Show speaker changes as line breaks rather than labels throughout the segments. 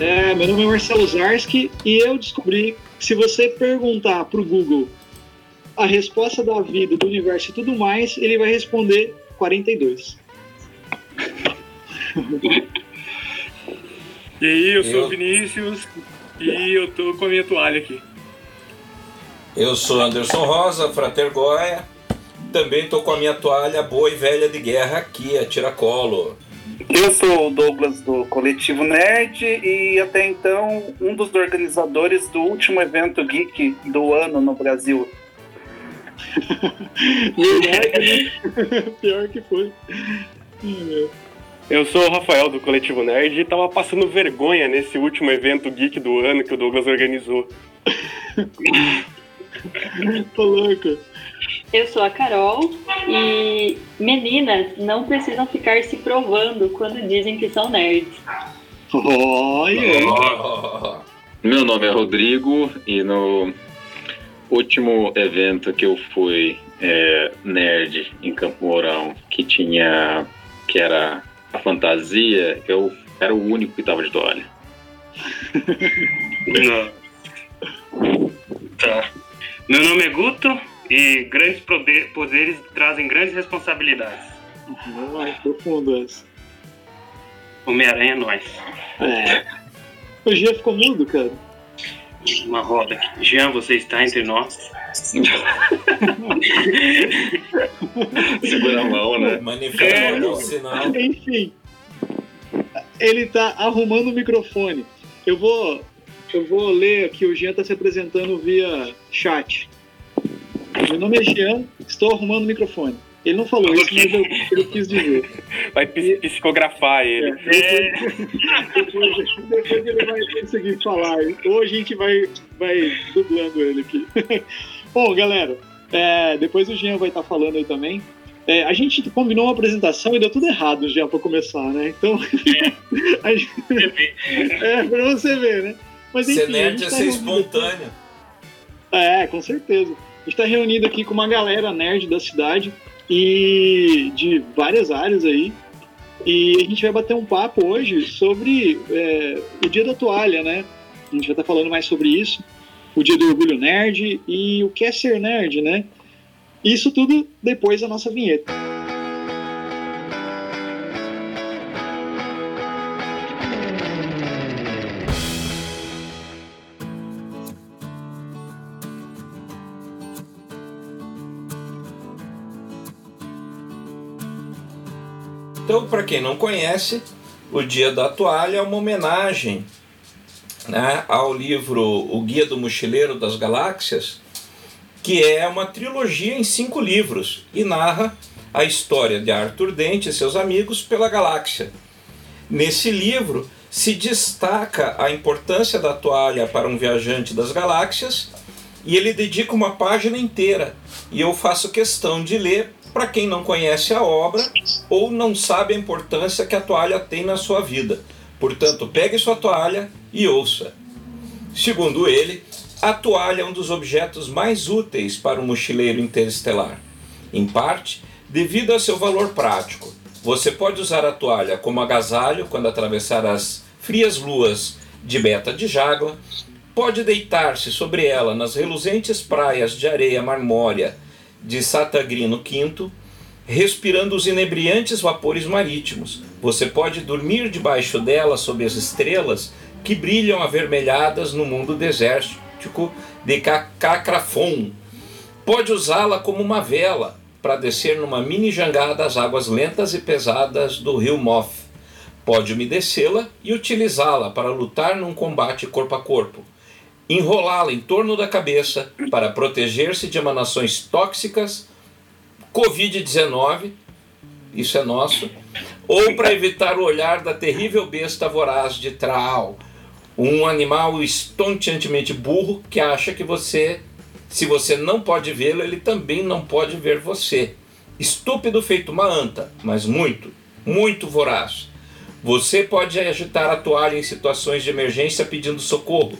É, meu nome é Marcelo Zarski e eu descobri que se você perguntar pro Google a resposta da vida, do universo e tudo mais, ele vai responder 42.
E aí, eu sou eu... o Vinícius e eu tô com a minha toalha aqui.
Eu sou Anderson Rosa, Frater Goya. Também tô com a minha toalha boa e velha de guerra aqui, a tiracolo.
Eu sou o Douglas do Coletivo Nerd e até então um dos organizadores do último evento geek do ano no Brasil.
Verdade, né? Pior que foi.
Eu sou o Rafael do Coletivo Nerd e tava passando vergonha nesse último evento geek do ano que o Douglas organizou.
Tô louco.
Eu sou a Carol e meninas não precisam ficar se provando quando dizem que são nerds.
Olha!
Oh. Meu nome é Rodrigo e no último evento que eu fui é, nerd em Campo Mourão, que tinha que era a fantasia, eu era o único que tava de toalha.
Não. Tá. Meu nome é Guto e grandes poder, poderes trazem grandes responsabilidades.
Não é profundo essa.
Homem-Aranha é nós.
É. O Jean ficou mudo, cara.
Uma roda aqui. Jean, você está entre nós.
Segura a mão, né?
Manifesta é, o sinal.
Enfim. Ele tá arrumando o microfone. Eu vou eu vou ler aqui, o Jean está se apresentando via chat. Meu nome é Jean, estou arrumando o microfone. Ele não falou isso, mas eu, eu quis dizer.
Vai psicografar ele.
É, depois, depois, ele vai conseguir falar. Ou a gente vai, vai dublando ele aqui. Bom, galera, é, depois o Jean vai estar falando aí também. É, a gente combinou uma apresentação e deu tudo errado já para começar, né? Então. É, gente, é pra você ver, né?
Mas, enfim, ser nerd é tá ser espontâneo.
É, com certeza. A gente está reunido aqui com uma galera nerd da cidade e de várias áreas aí. E a gente vai bater um papo hoje sobre é, o Dia da Toalha, né? A gente vai estar tá falando mais sobre isso, o Dia do Orgulho Nerd e o que é ser nerd, né? Isso tudo depois da nossa vinheta.
Então, para quem não conhece, o Dia da Toalha é uma homenagem né, ao livro O Guia do Mochileiro das Galáxias, que é uma trilogia em cinco livros e narra a história de Arthur Dente e seus amigos pela galáxia. Nesse livro se destaca a importância da toalha para um viajante das galáxias e ele dedica uma página inteira. E eu faço questão de ler para quem não conhece a obra ou não sabe a importância que a toalha tem na sua vida. Portanto, pegue sua toalha e ouça. Segundo ele, a toalha é um dos objetos mais úteis para o mochileiro interestelar. Em parte, devido a seu valor prático. Você pode usar a toalha como agasalho quando atravessar as frias luas de Beta de Jágua, pode deitar-se sobre ela nas reluzentes praias de areia marmórea de Satagrino V, respirando os inebriantes vapores marítimos. Você pode dormir debaixo dela sob as estrelas que brilham avermelhadas no mundo desértico de Cacrafon. Pode usá-la como uma vela para descer numa mini jangada às águas lentas e pesadas do rio Moth. Pode umedecê-la e utilizá-la para lutar num combate corpo a corpo enrolá-la em torno da cabeça para proteger-se de emanações tóxicas, Covid-19, isso é nosso, ou para evitar o olhar da terrível besta voraz de Traal, um animal estonteantemente burro que acha que você, se você não pode vê-lo, ele também não pode ver você. Estúpido feito uma anta, mas muito, muito voraz. Você pode agitar a toalha em situações de emergência pedindo socorro,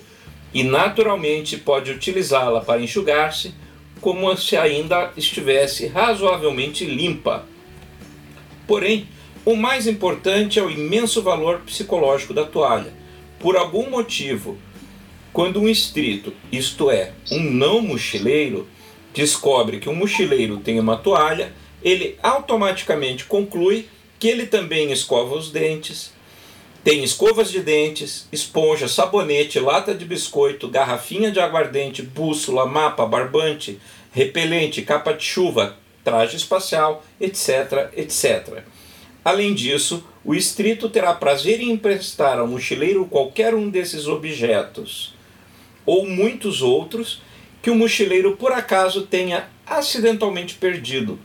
e naturalmente pode utilizá-la para enxugar-se como se ainda estivesse razoavelmente limpa. Porém, o mais importante é o imenso valor psicológico da toalha, por algum motivo, quando um estrito, isto é, um não mochileiro, descobre que um mochileiro tem uma toalha, ele automaticamente conclui que ele também escova os dentes, tem escovas de dentes, esponja, sabonete, lata de biscoito, garrafinha de aguardente, bússola, mapa, barbante, repelente, capa de chuva, traje espacial, etc, etc. Além disso, o estrito terá prazer em emprestar ao mochileiro qualquer um desses objetos ou muitos outros que o mochileiro por acaso tenha acidentalmente perdido.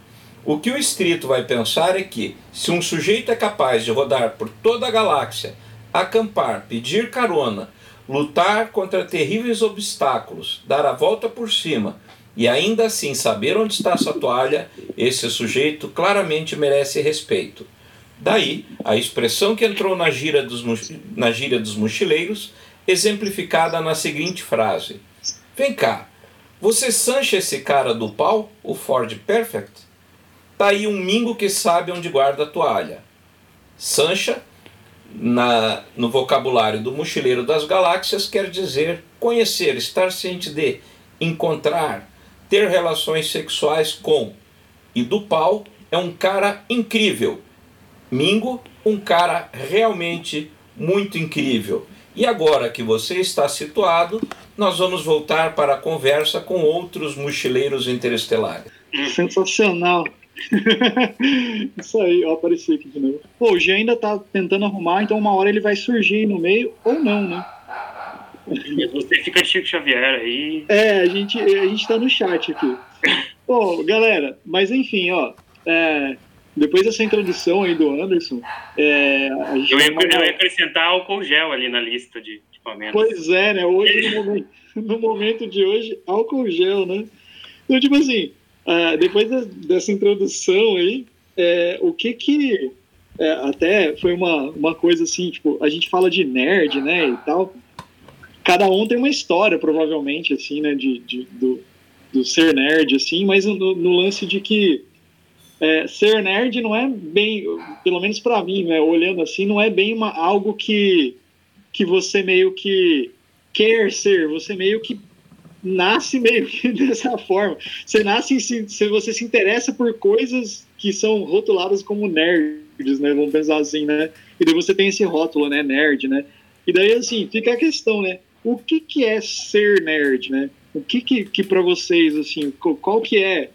O que o estrito vai pensar é que, se um sujeito é capaz de rodar por toda a galáxia, acampar, pedir carona, lutar contra terríveis obstáculos, dar a volta por cima e ainda assim saber onde está sua toalha, esse sujeito claramente merece respeito. Daí a expressão que entrou na gíria dos, na gíria dos mochileiros, exemplificada na seguinte frase: Vem cá, você sancha esse cara do pau, o Ford Perfect? Tá aí um mingo que sabe onde guarda a toalha. Sancha, na, no vocabulário do mochileiro das galáxias, quer dizer conhecer, estar ciente de, encontrar, ter relações sexuais com. E do pau é um cara incrível, Mingo, um cara realmente muito incrível. E agora que você está situado, nós vamos voltar para a conversa com outros mochileiros interestelares.
Sensacional. Isso aí, ó, apareci aqui de novo. Pô, o G ainda tá tentando arrumar, então uma hora ele vai surgir no meio, ou não, né?
Você fica de Chico Xavier aí.
É, a gente, a gente tá no chat aqui. Pô, galera, mas enfim, ó. É, depois dessa introdução aí do Anderson, é,
a gente eu, ia, eu ia acrescentar álcool gel ali na lista de equipamentos.
Pois é, né? Hoje, no momento, no momento de hoje, álcool gel, né? Então, tipo assim, uh, depois de, dessa introdução aí, é, o que que. É, até foi uma, uma coisa assim, tipo, a gente fala de nerd, né, e tal. Cada um tem uma história, provavelmente, assim, né, de, de do, do ser nerd, assim, mas no, no lance de que é, ser nerd não é bem, pelo menos para mim, né, olhando assim, não é bem uma, algo que, que você meio que quer ser, você meio que nasce meio que dessa forma. Você nasce, se, você se interessa por coisas que são rotuladas como nerds, né, vamos pensar assim, né, e daí você tem esse rótulo, né, nerd, né, e daí assim, fica a questão, né, o que que é ser nerd, né, o que que, que para vocês, assim, qual que é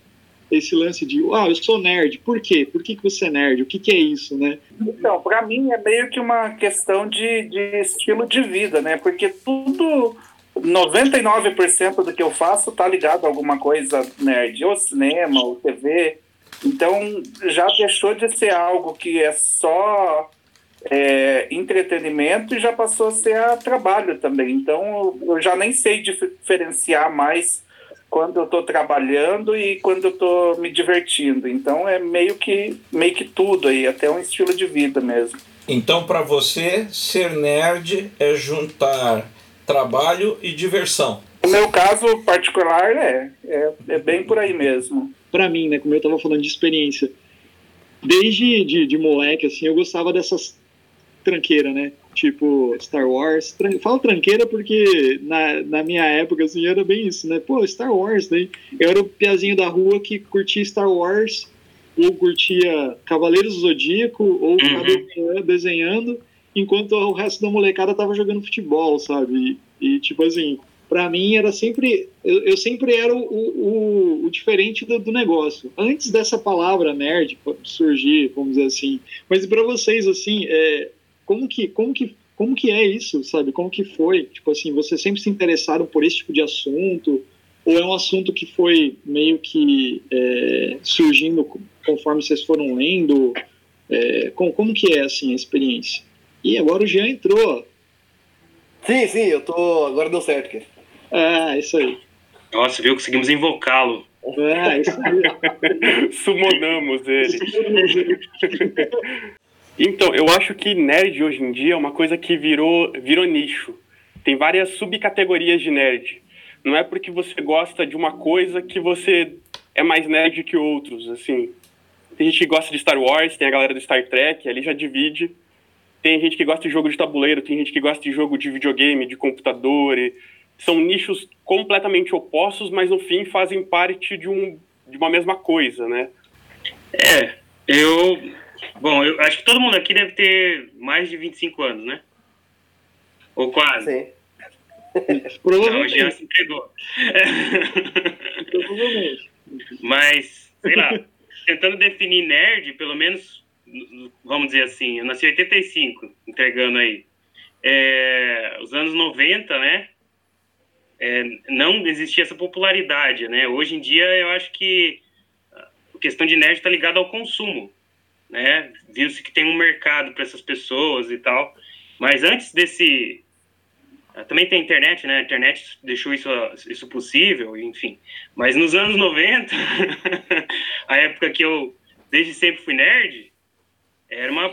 esse lance de, ah, eu sou nerd, por quê? Por que, que você é nerd? O que, que é isso, né?
Então, para mim é meio que uma questão de, de estilo de vida, né? Porque tudo, 99% do que eu faço tá ligado a alguma coisa nerd, ou cinema, ou TV. Então, já deixou de ser algo que é só é, entretenimento e já passou a ser a trabalho também. Então, eu já nem sei diferenciar mais quando eu estou trabalhando e quando eu estou me divertindo. Então é meio que meio que tudo aí, até um estilo de vida mesmo.
Então para você ser nerd é juntar trabalho e diversão.
No meu caso particular é é, é bem por aí mesmo.
Para mim, né, como eu estava falando de experiência, desde de, de moleque assim, eu gostava dessas tranqueiras, né? tipo Star Wars. Tran falo tranqueira porque na, na minha época assim, era bem isso, né? Pô, Star Wars, né? Eu era o piazinho da rua que curtia Star Wars, ou curtia Cavaleiros do Zodíaco, ou uhum. desenhando, enquanto o resto da molecada tava jogando futebol, sabe? E, e tipo assim, para mim era sempre eu, eu sempre era o, o, o diferente do, do, negócio antes dessa palavra nerd surgir vamos dizer assim mas para vocês assim é, como que, como que, como que é isso, sabe? Como que foi? Tipo assim, vocês sempre se interessaram por esse tipo de assunto? Ou é um assunto que foi meio que é, surgindo conforme vocês foram lendo? É, como, como que é, assim, a experiência? E agora o Jean entrou.
Sim, sim, eu tô... Agora deu certo, cara.
Ah, isso aí.
Nossa, viu? Conseguimos invocá-lo.
Ah, isso aí.
Sumonamos ele. Então, eu acho que nerd hoje em dia é uma coisa que virou, virou nicho. Tem várias subcategorias de nerd. Não é porque você gosta de uma coisa que você é mais nerd que outros, assim. Tem gente que gosta de Star Wars, tem a galera do Star Trek, ali já divide. Tem gente que gosta de jogo de tabuleiro, tem gente que gosta de jogo de videogame, de computador. E são nichos completamente opostos, mas no fim fazem parte de, um, de uma mesma coisa, né?
É, eu. Bom, eu acho que todo mundo aqui deve ter mais de 25 anos, né? Ou quase.
Sim.
Então, o Jean se entregou.
Provavelmente.
Mas, sei lá, tentando definir nerd, pelo menos, vamos dizer assim, eu nasci em 85, entregando aí. É, os anos 90, né? É, não existia essa popularidade, né? Hoje em dia, eu acho que a questão de nerd está ligada ao consumo, né? Viu-se que tem um mercado para essas pessoas e tal. Mas antes desse também tem internet, né? A internet deixou isso, isso possível, enfim. Mas nos anos 90, a época que eu desde sempre fui nerd, era uma,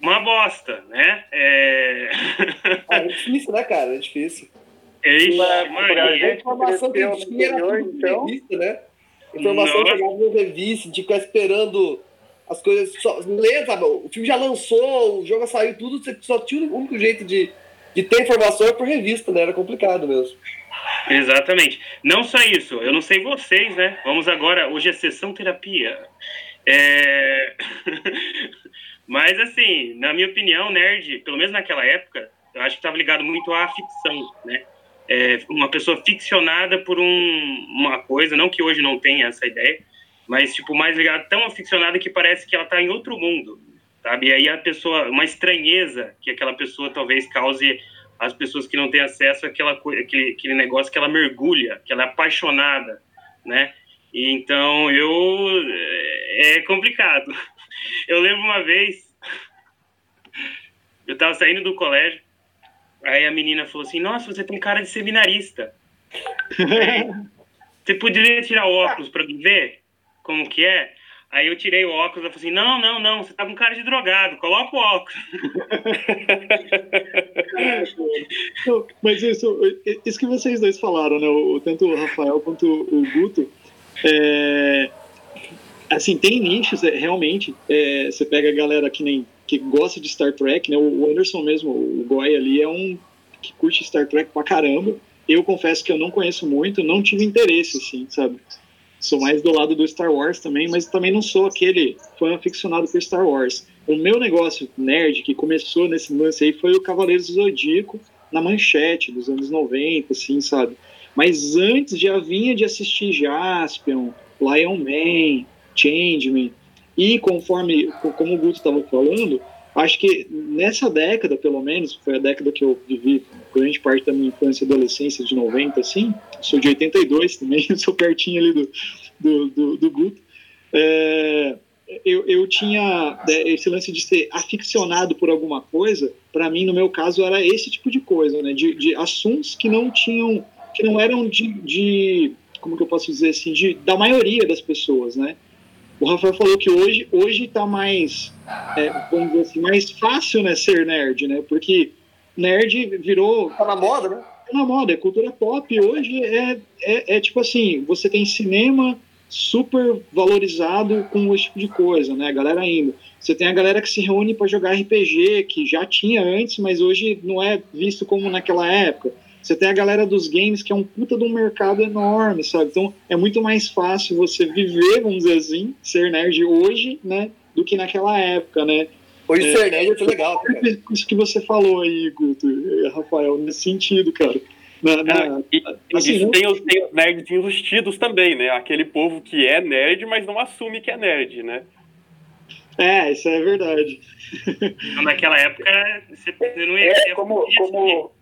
uma bosta, né? É...
Ah, é difícil, né, cara? É difícil.
É isso,
Mas.
A informação que
no
tinha era
então.
revista, né? Informação
Nossa.
que chegava na revista, de ficar esperando as coisas. Só, lê, sabe? O filme já lançou, o jogo saiu, tudo, você só tinha o único jeito de, de ter informação é por revista, né? Era complicado mesmo.
Exatamente. Não só isso, eu não sei vocês, né? Vamos agora, hoje é sessão terapia. É... Mas, assim, na minha opinião, nerd, pelo menos naquela época, eu acho que estava ligado muito à ficção, né? É uma pessoa ficcionada por um, uma coisa, não que hoje não tenha essa ideia, mas, tipo, mais ligado, tão aficionada que parece que ela está em outro mundo, sabe? E aí a pessoa, uma estranheza que aquela pessoa talvez cause às pessoas que não têm acesso àquela, àquele, aquele negócio que ela mergulha, que ela é apaixonada, né? Então eu é complicado. Eu lembro uma vez eu estava saindo do colégio, aí a menina falou assim: "Nossa, você tem cara de seminarista. Você poderia tirar o óculos para me ver como que é?" Aí eu tirei o óculos, ela falou assim: "Não, não, não, você tá com cara de drogado. Coloca o óculos."
Não, Mas isso, isso que vocês dois falaram, né? Tanto o Rafael quanto o Guto. é, assim, tem nichos, é, realmente. é, você pega a galera que nem que gosta de Star Trek, né? O Anderson mesmo, o Goy ali, é um que curte Star Trek pra caramba. Eu confesso que eu não conheço muito, não tive interesse, assim, sabe? Sou mais do lado do Star Wars também, mas também não sou aquele fã aficionado por Star Wars. O meu negócio nerd que começou nesse lance aí foi o Cavaleiros do Zodíaco na manchete dos anos 90, assim, sabe? Mas antes já vinha de assistir Jaspion, Lion Man, Changeman, e conforme, co- como o Guto estava falando, acho que nessa década, pelo menos, foi a década que eu vivi grande parte da minha infância e adolescência de 90, assim, sou de 82 também, sou pertinho ali do, do, do, do Guto, é, eu, eu tinha é, esse lance de ser aficionado por alguma coisa, para mim, no meu caso, era esse tipo de coisa, né? De, de assuntos que não tinham, que não eram de, de como que eu posso dizer assim, de, da maioria das pessoas, né? O Rafael falou que hoje hoje tá mais, é, vamos dizer assim, mais fácil, né, ser nerd, né? Porque nerd virou
Tá na moda, né?
é na moda, é cultura pop. Hoje é, é, é tipo assim, você tem cinema super valorizado com esse tipo de coisa, né? A galera indo. Você tem a galera que se reúne para jogar RPG, que já tinha antes, mas hoje não é visto como naquela época. Você tem a galera dos games, que é um puta de um mercado enorme, sabe? Então é muito mais fácil você viver, vamos dizer assim, ser nerd hoje, né? Do que naquela época, né?
Hoje
É.
ser nerd é muito legal, cara.
Isso que você falou aí, Guto, Rafael, nesse sentido, cara. Na- na-
E,
assim,
isso
não-
tem os, tem os nerds enrustidos também, né? Aquele povo que é nerd, mas não assume que é nerd, né?
É, isso é verdade.
Então, naquela época você não ia
É,
ter
como, como,
gente-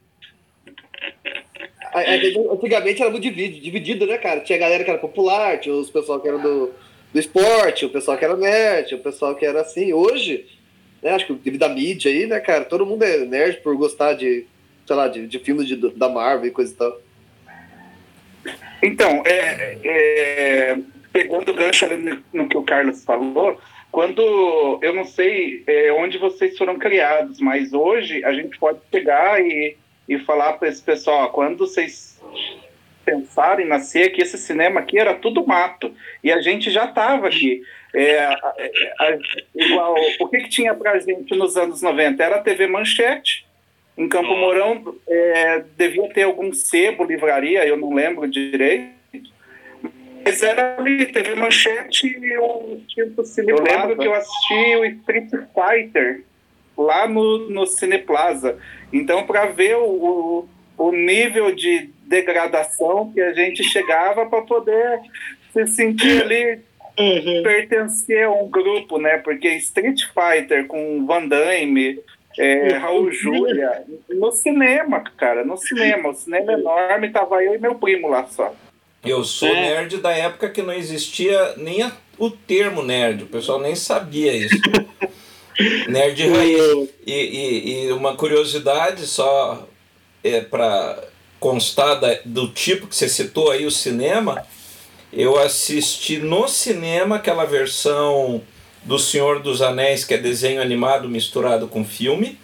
Antigamente era muito dividido, dividido, né, cara? Tinha galera que era popular, tinha os pessoal que era do, do esporte, o pessoal que era nerd, o pessoal que era assim. Hoje, né, acho que devido à mídia aí, né, cara, todo mundo é nerd por gostar de, sei lá, de, de filmes de, da Marvel e coisa e tal.
Então, é, é, pegando o gancho no, no que o Carlos falou, quando eu não sei é, onde vocês foram criados, mas hoje a gente pode pegar e, e falar para esse pessoal, quando vocês pensar em nascer que esse cinema aqui era tudo mato e a gente já estava aqui. É, é, é, igual, o que, que tinha para a gente nos anos 90? Era a TV Manchete, em Campo Mourão é, devia ter algum sebo, livraria, eu não lembro direito. Mas era ali, teve manchete e o tipo Eu lembro que eu assisti o Street Fighter lá no, no Cineplaza. Então, para ver o, o nível de degradação que a gente chegava para poder se sentir ali uhum. pertencer a um grupo, né? Porque Street Fighter com Van Damme, é, Raul Júlia, no cinema, cara, no cinema. O cinema é enorme, tava eu e meu primo lá só.
Eu sou é. nerd da época que não existia nem a, o termo nerd, o pessoal nem sabia isso. nerd raiz. E, e, e, uma curiosidade só é para constar da, do tipo que você citou aí, o cinema. Eu assisti no cinema aquela versão do Senhor dos Anéis, que é desenho animado misturado com filme,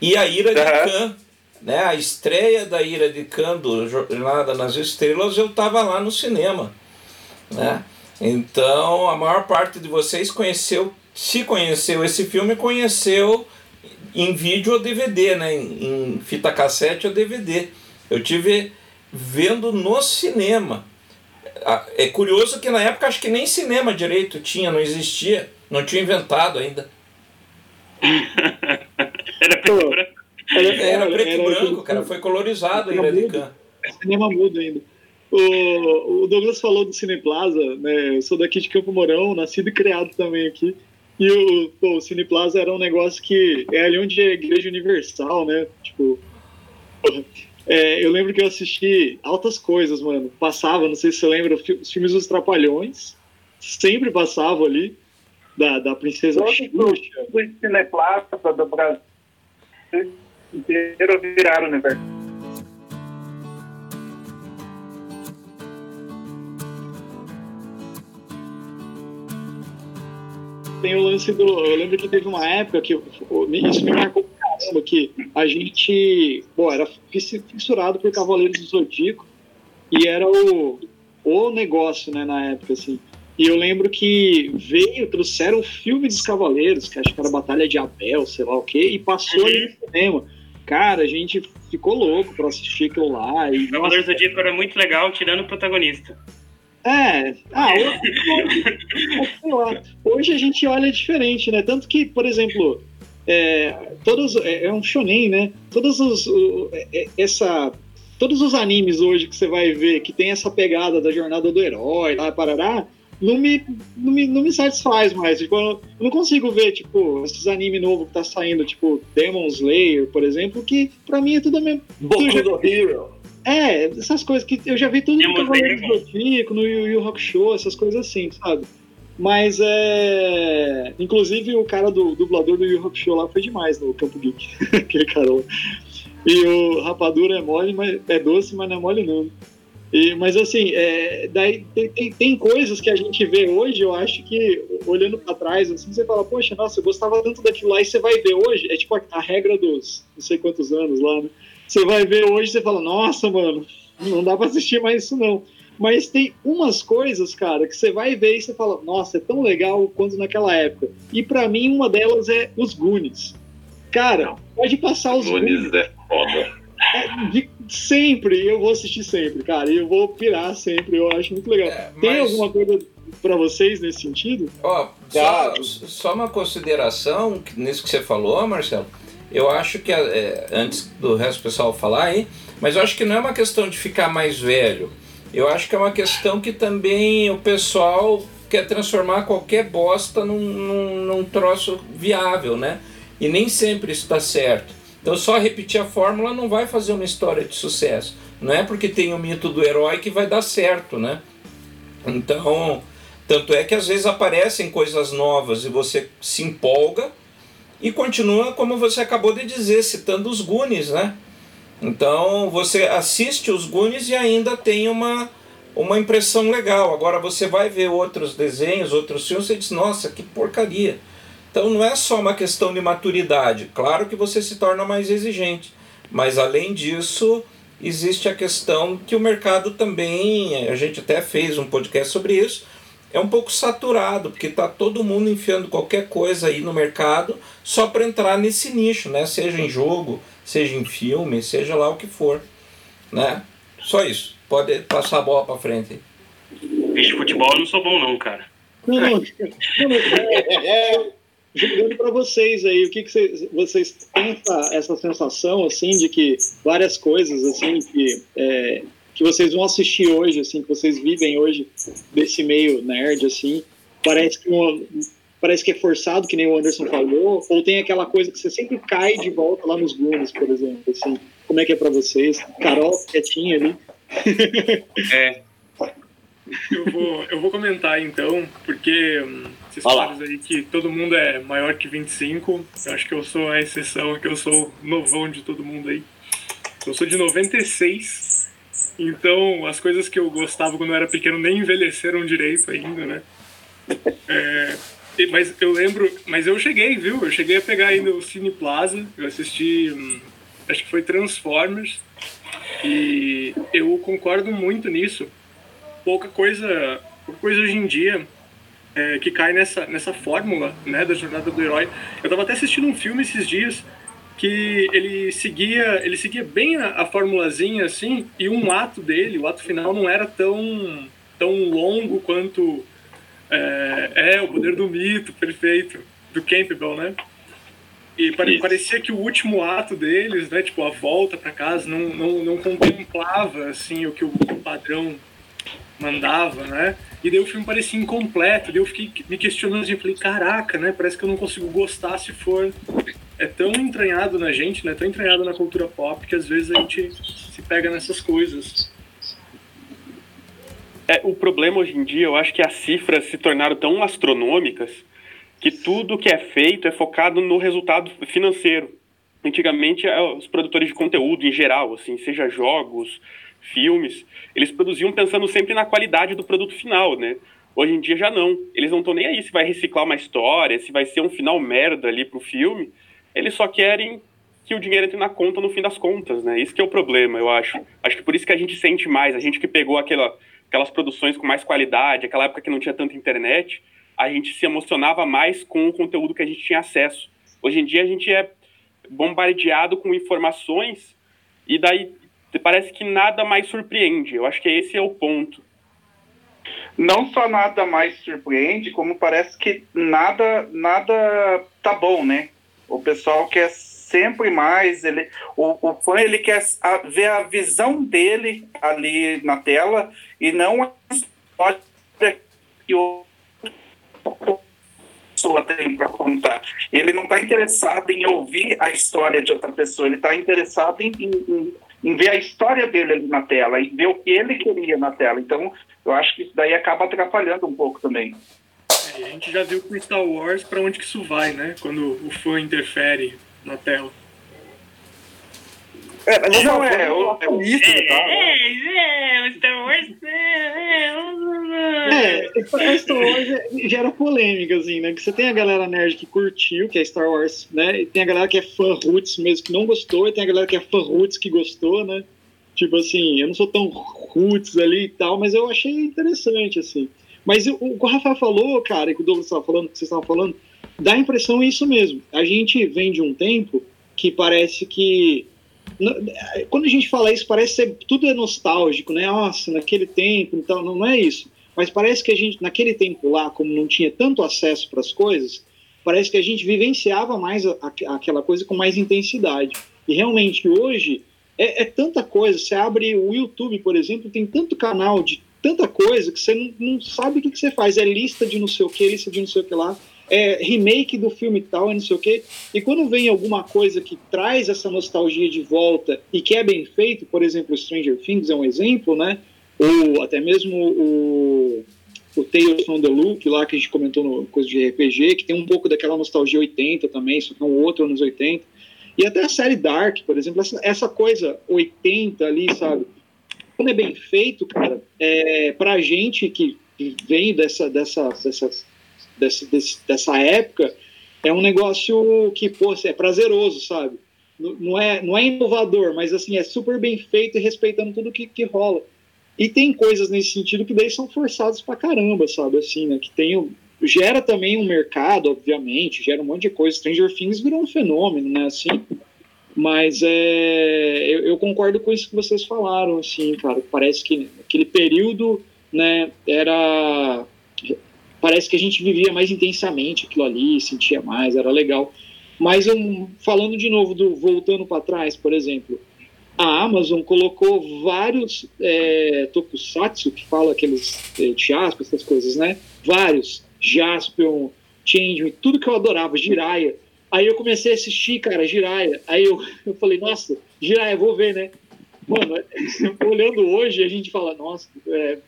e a Ira uhum. de Khan. Né? A estreia da Ira de Khan, do Jornada nas Estrelas, eu estava lá no cinema. Né? Então, a maior parte de vocês conheceu, se conheceu esse filme, conheceu em vídeo ou DVD, né? em, em fita cassete ou DVD. Eu tive vendo no cinema. É curioso que na época acho que nem cinema direito tinha, não existia. Não tinha inventado ainda.
era preto branco?
Era, era, preto e branco, cara. Foi colorizado ainda de.
É cinema mudo ainda. O, o Douglas falou do Cineplaza, né? Eu sou daqui de Campo Mourão, nascido e criado também aqui. E o, pô, o Cineplaza era um negócio que é ali onde é a Igreja Universal, né? Tipo. É, eu lembro que eu assisti altas coisas, mano. Passava, não sei se você lembra, os filmes dos Trapalhões. Sempre passavam ali da, da princesa Xuxa.
Os cineplasta do Brasil inteiro viraram universo.
Tem o lance do. Eu lembro que teve uma época que isso me marcou caramba, que a gente. Bom, era fissurado por Cavaleiros do Zodíaco e era o, o negócio, né, na época, assim. E eu lembro que veio, trouxeram o filme dos Cavaleiros, que acho que era Batalha de Abel, sei lá o quê, e passou uhum. ali no cinema. Cara, a gente ficou louco pra assistir aquilo lá. E,
Cavaleiros do Dia era muito legal, tirando o protagonista.
É, ah, hoje, hoje a gente olha diferente, né? Tanto que, por exemplo, é, todos, é, é um shonen, né? Todos os, o, é, é, essa, todos os animes hoje que você vai ver que tem essa pegada da jornada do herói, lá, parará, não me, não me, não me satisfaz mais. Tipo, eu não consigo ver, tipo, esses anime novo que tá saindo, tipo, Demon Slayer, por exemplo, que pra mim é tudo a mesma.
Boku do Hero.
É, essas coisas que eu já vi tudo no Cavaleiros do Zodíaco, no Yu Yu Hakusho, essas coisas assim, sabe? Mas é. Inclusive o cara do dublador do Yu Hakusho lá foi demais no Campo Geek, aquele cara E o Rapadura é mole, mas é doce, mas não é mole não. E, mas assim, é, daí tem, tem, tem, coisas que a gente vê hoje, eu acho que olhando para trás, assim, você fala, poxa, nossa, eu gostava tanto daquilo lá, e você vai ver hoje, é tipo a, a regra dos não sei quantos anos lá, né? Você vai ver hoje você fala, nossa, mano, não dá para assistir mais isso não. Mas tem umas coisas, cara, que você vai ver e você fala, nossa, é tão legal quanto naquela época. E para mim, uma delas é os Goonies. Cara, pode passar os
Goonies. Goonies é foda.
É, de, sempre, eu vou assistir sempre, cara. E eu vou pirar sempre, eu acho muito legal. É, mas... Tem alguma coisa para vocês nesse sentido?
Ó, só, só, uma consideração nisso que você falou, Marcelo. Eu acho que, é, antes do resto do pessoal falar aí, mas eu acho que não é uma questão de ficar mais velho. Eu acho que é uma questão que também o pessoal quer transformar qualquer bosta num, num, num troço viável, né? E nem sempre isso está certo. Então só repetir a fórmula não vai fazer uma história de sucesso. Não é porque tem o mito do herói que vai dar certo, né? Então, tanto é que às vezes aparecem coisas novas e você se empolga e continua como você acabou de dizer, citando os Goonies, né? Então você assiste os Goonies e ainda tem uma, uma impressão legal. Agora você vai ver outros desenhos, outros filmes e diz, nossa, que porcaria. Então não é só uma questão de maturidade. Claro que você se torna mais exigente, mas além disso, existe a questão que o mercado também, a gente até fez um podcast sobre isso, é um pouco saturado, porque está todo mundo enfiando qualquer coisa aí no mercado só para entrar nesse nicho, né? Seja em jogo, seja em filme, seja lá o que for, né? Só isso. Pode passar a bola para frente.
De futebol eu não sou bom não, cara.
Não, não, não, é, é, jogando para vocês aí, o que, que vocês, vocês têm essa, essa sensação assim de que várias coisas assim que é, que vocês vão assistir hoje, assim, que vocês vivem hoje desse meio nerd, assim, parece que uma, parece que é forçado, que nem o Anderson falou, ou tem aquela coisa que você sempre cai de volta lá nos Goonies, por exemplo, assim, como é que é para vocês? Carol, quietinha ali.
É. Eu vou, eu vou comentar então, porque hum, vocês falaram aí que todo mundo é maior que 25. Eu acho que eu sou a exceção, que eu sou novão de todo mundo aí. Eu sou de 96, então as coisas que eu gostava quando eu era pequeno nem envelheceram direito ainda, né? É, mas eu lembro, mas eu cheguei, viu? Eu cheguei a pegar ainda o Cine Plaza, eu assisti, hum, acho que foi Transformers, e eu concordo muito nisso. Pouca coisa, pouca coisa hoje em dia é, que cai nessa, nessa fórmula né, da jornada do herói. Eu estava até assistindo um filme esses dias que ele seguia ele seguia bem a, a formulazinha assim e um ato dele o ato final não era tão tão longo quanto é, é o poder do mito perfeito do Campbell né? E pare, parecia que o último ato deles né tipo a volta para casa não, não, não contemplava assim o que o, o padrão mandava né e daí o filme parecia incompleto daí eu fiquei me questionando assim, falei caraca né parece que eu não consigo gostar se for é tão entranhado na gente, né? Tão entranhado na cultura pop que às vezes a gente se pega nessas coisas.
É, o problema hoje em dia, eu acho que as cifras se tornaram tão astronômicas que tudo que é feito é focado no resultado financeiro. Antigamente, é, os produtores de conteúdo em geral, assim, seja jogos, filmes, eles produziam pensando sempre na qualidade do produto final, né? Hoje em dia já não. Eles não estão nem aí se vai reciclar uma história, se vai ser um final merda ali pro filme eles só querem que o dinheiro entre na conta no fim das contas, né? Isso que é o problema, eu acho. Acho que por isso que a gente sente mais, a gente que pegou aquela, aquelas produções com mais qualidade, aquela época que não tinha tanta internet, a gente se emocionava mais com o conteúdo que a gente tinha acesso. Hoje em dia a gente é bombardeado com informações e daí parece que nada mais surpreende. Eu acho que esse é o ponto.
Não só nada mais surpreende, como parece que nada nada tá bom, né? O pessoal quer sempre mais, ele, o, o fã ele quer a, ver a visão dele ali na tela e não a história que o pessoa tem para contar. Ele não está interessado em ouvir a história de outra pessoa, ele está interessado em, em, em, ver a história dele ali na tela, e ver o que ele queria na tela. Então, eu acho que isso daí acaba atrapalhando um pouco também.
E a gente já viu com Star Wars para onde que isso vai, né? Quando o fã interfere na tela.
É, mas não é, o,
é, isso, é, tá, é, é, o Star Wars é,
é, Star Wars gera polêmica, assim, né? Que você tem a galera nerd que curtiu, que é Star Wars, né? E tem a galera que é fã roots mesmo que não gostou, e tem a galera que é fã roots que gostou, né? Tipo assim, eu não sou tão roots ali e tal, mas eu achei interessante, assim. Mas o, o que o Rafael falou, cara, e que o Douglas estava falando, que vocês estavam falando, dá a impressão isso mesmo. A gente vem de um tempo que parece que. Quando a gente fala isso, parece ser tudo é nostálgico, né? Nossa, naquele tempo, então não, é isso. Mas parece que a gente, naquele tempo lá, como não tinha tanto acesso para as coisas, parece que a gente vivenciava mais a, a, aquela coisa com mais intensidade. E realmente hoje é, é, tanta coisa. Você abre o YouTube, por exemplo, tem tanto canal de tanta coisa que você não, não sabe o que, que, você faz. É lista de não sei o que, lista de não sei o que lá, é remake do filme tal, é não sei o que. E quando vem alguma coisa que traz essa nostalgia de volta e que é bem feito, por exemplo, Stranger Things é um exemplo, né? Ou até mesmo o, o Tales from the Loop, lá que a gente comentou no coisa de RPG, que tem um pouco daquela nostalgia 80 também, só que é um outro anos 80. E até a série Dark, por exemplo, essa, essa coisa 80 ali, sabe? quando é bem feito, cara, é, pra gente que vem dessa, dessa, dessa, dessa, dessa época, é um negócio que, pô, é prazeroso, sabe? não é, não é inovador, mas assim, é super bem feito e respeitando tudo que, que rola. E tem coisas nesse sentido que daí são forçadas pra caramba, sabe? Assim, né? Que tem, gera também um mercado, obviamente, gera um monte de coisa. Stranger Things virou um fenômeno, né? Assim, mas é, eu, eu, concordo com isso que vocês falaram, assim, cara. Parece que aquele período, né, era. Parece que a gente vivia mais intensamente aquilo ali, sentia mais, era legal. Mas um, falando de novo do voltando para trás, por exemplo, a Amazon colocou vários é, tokusatsu, que fala aqueles é, Jaspion, essas coisas, né? Vários. Jaspion, Changeman, tudo que eu adorava, Jiraiya. Aí eu comecei a assistir, cara, Jiraiya. Aí eu, eu falei, nossa, Jiraiya, vou ver, né? Mano, olhando hoje, a gente fala, nossa, é,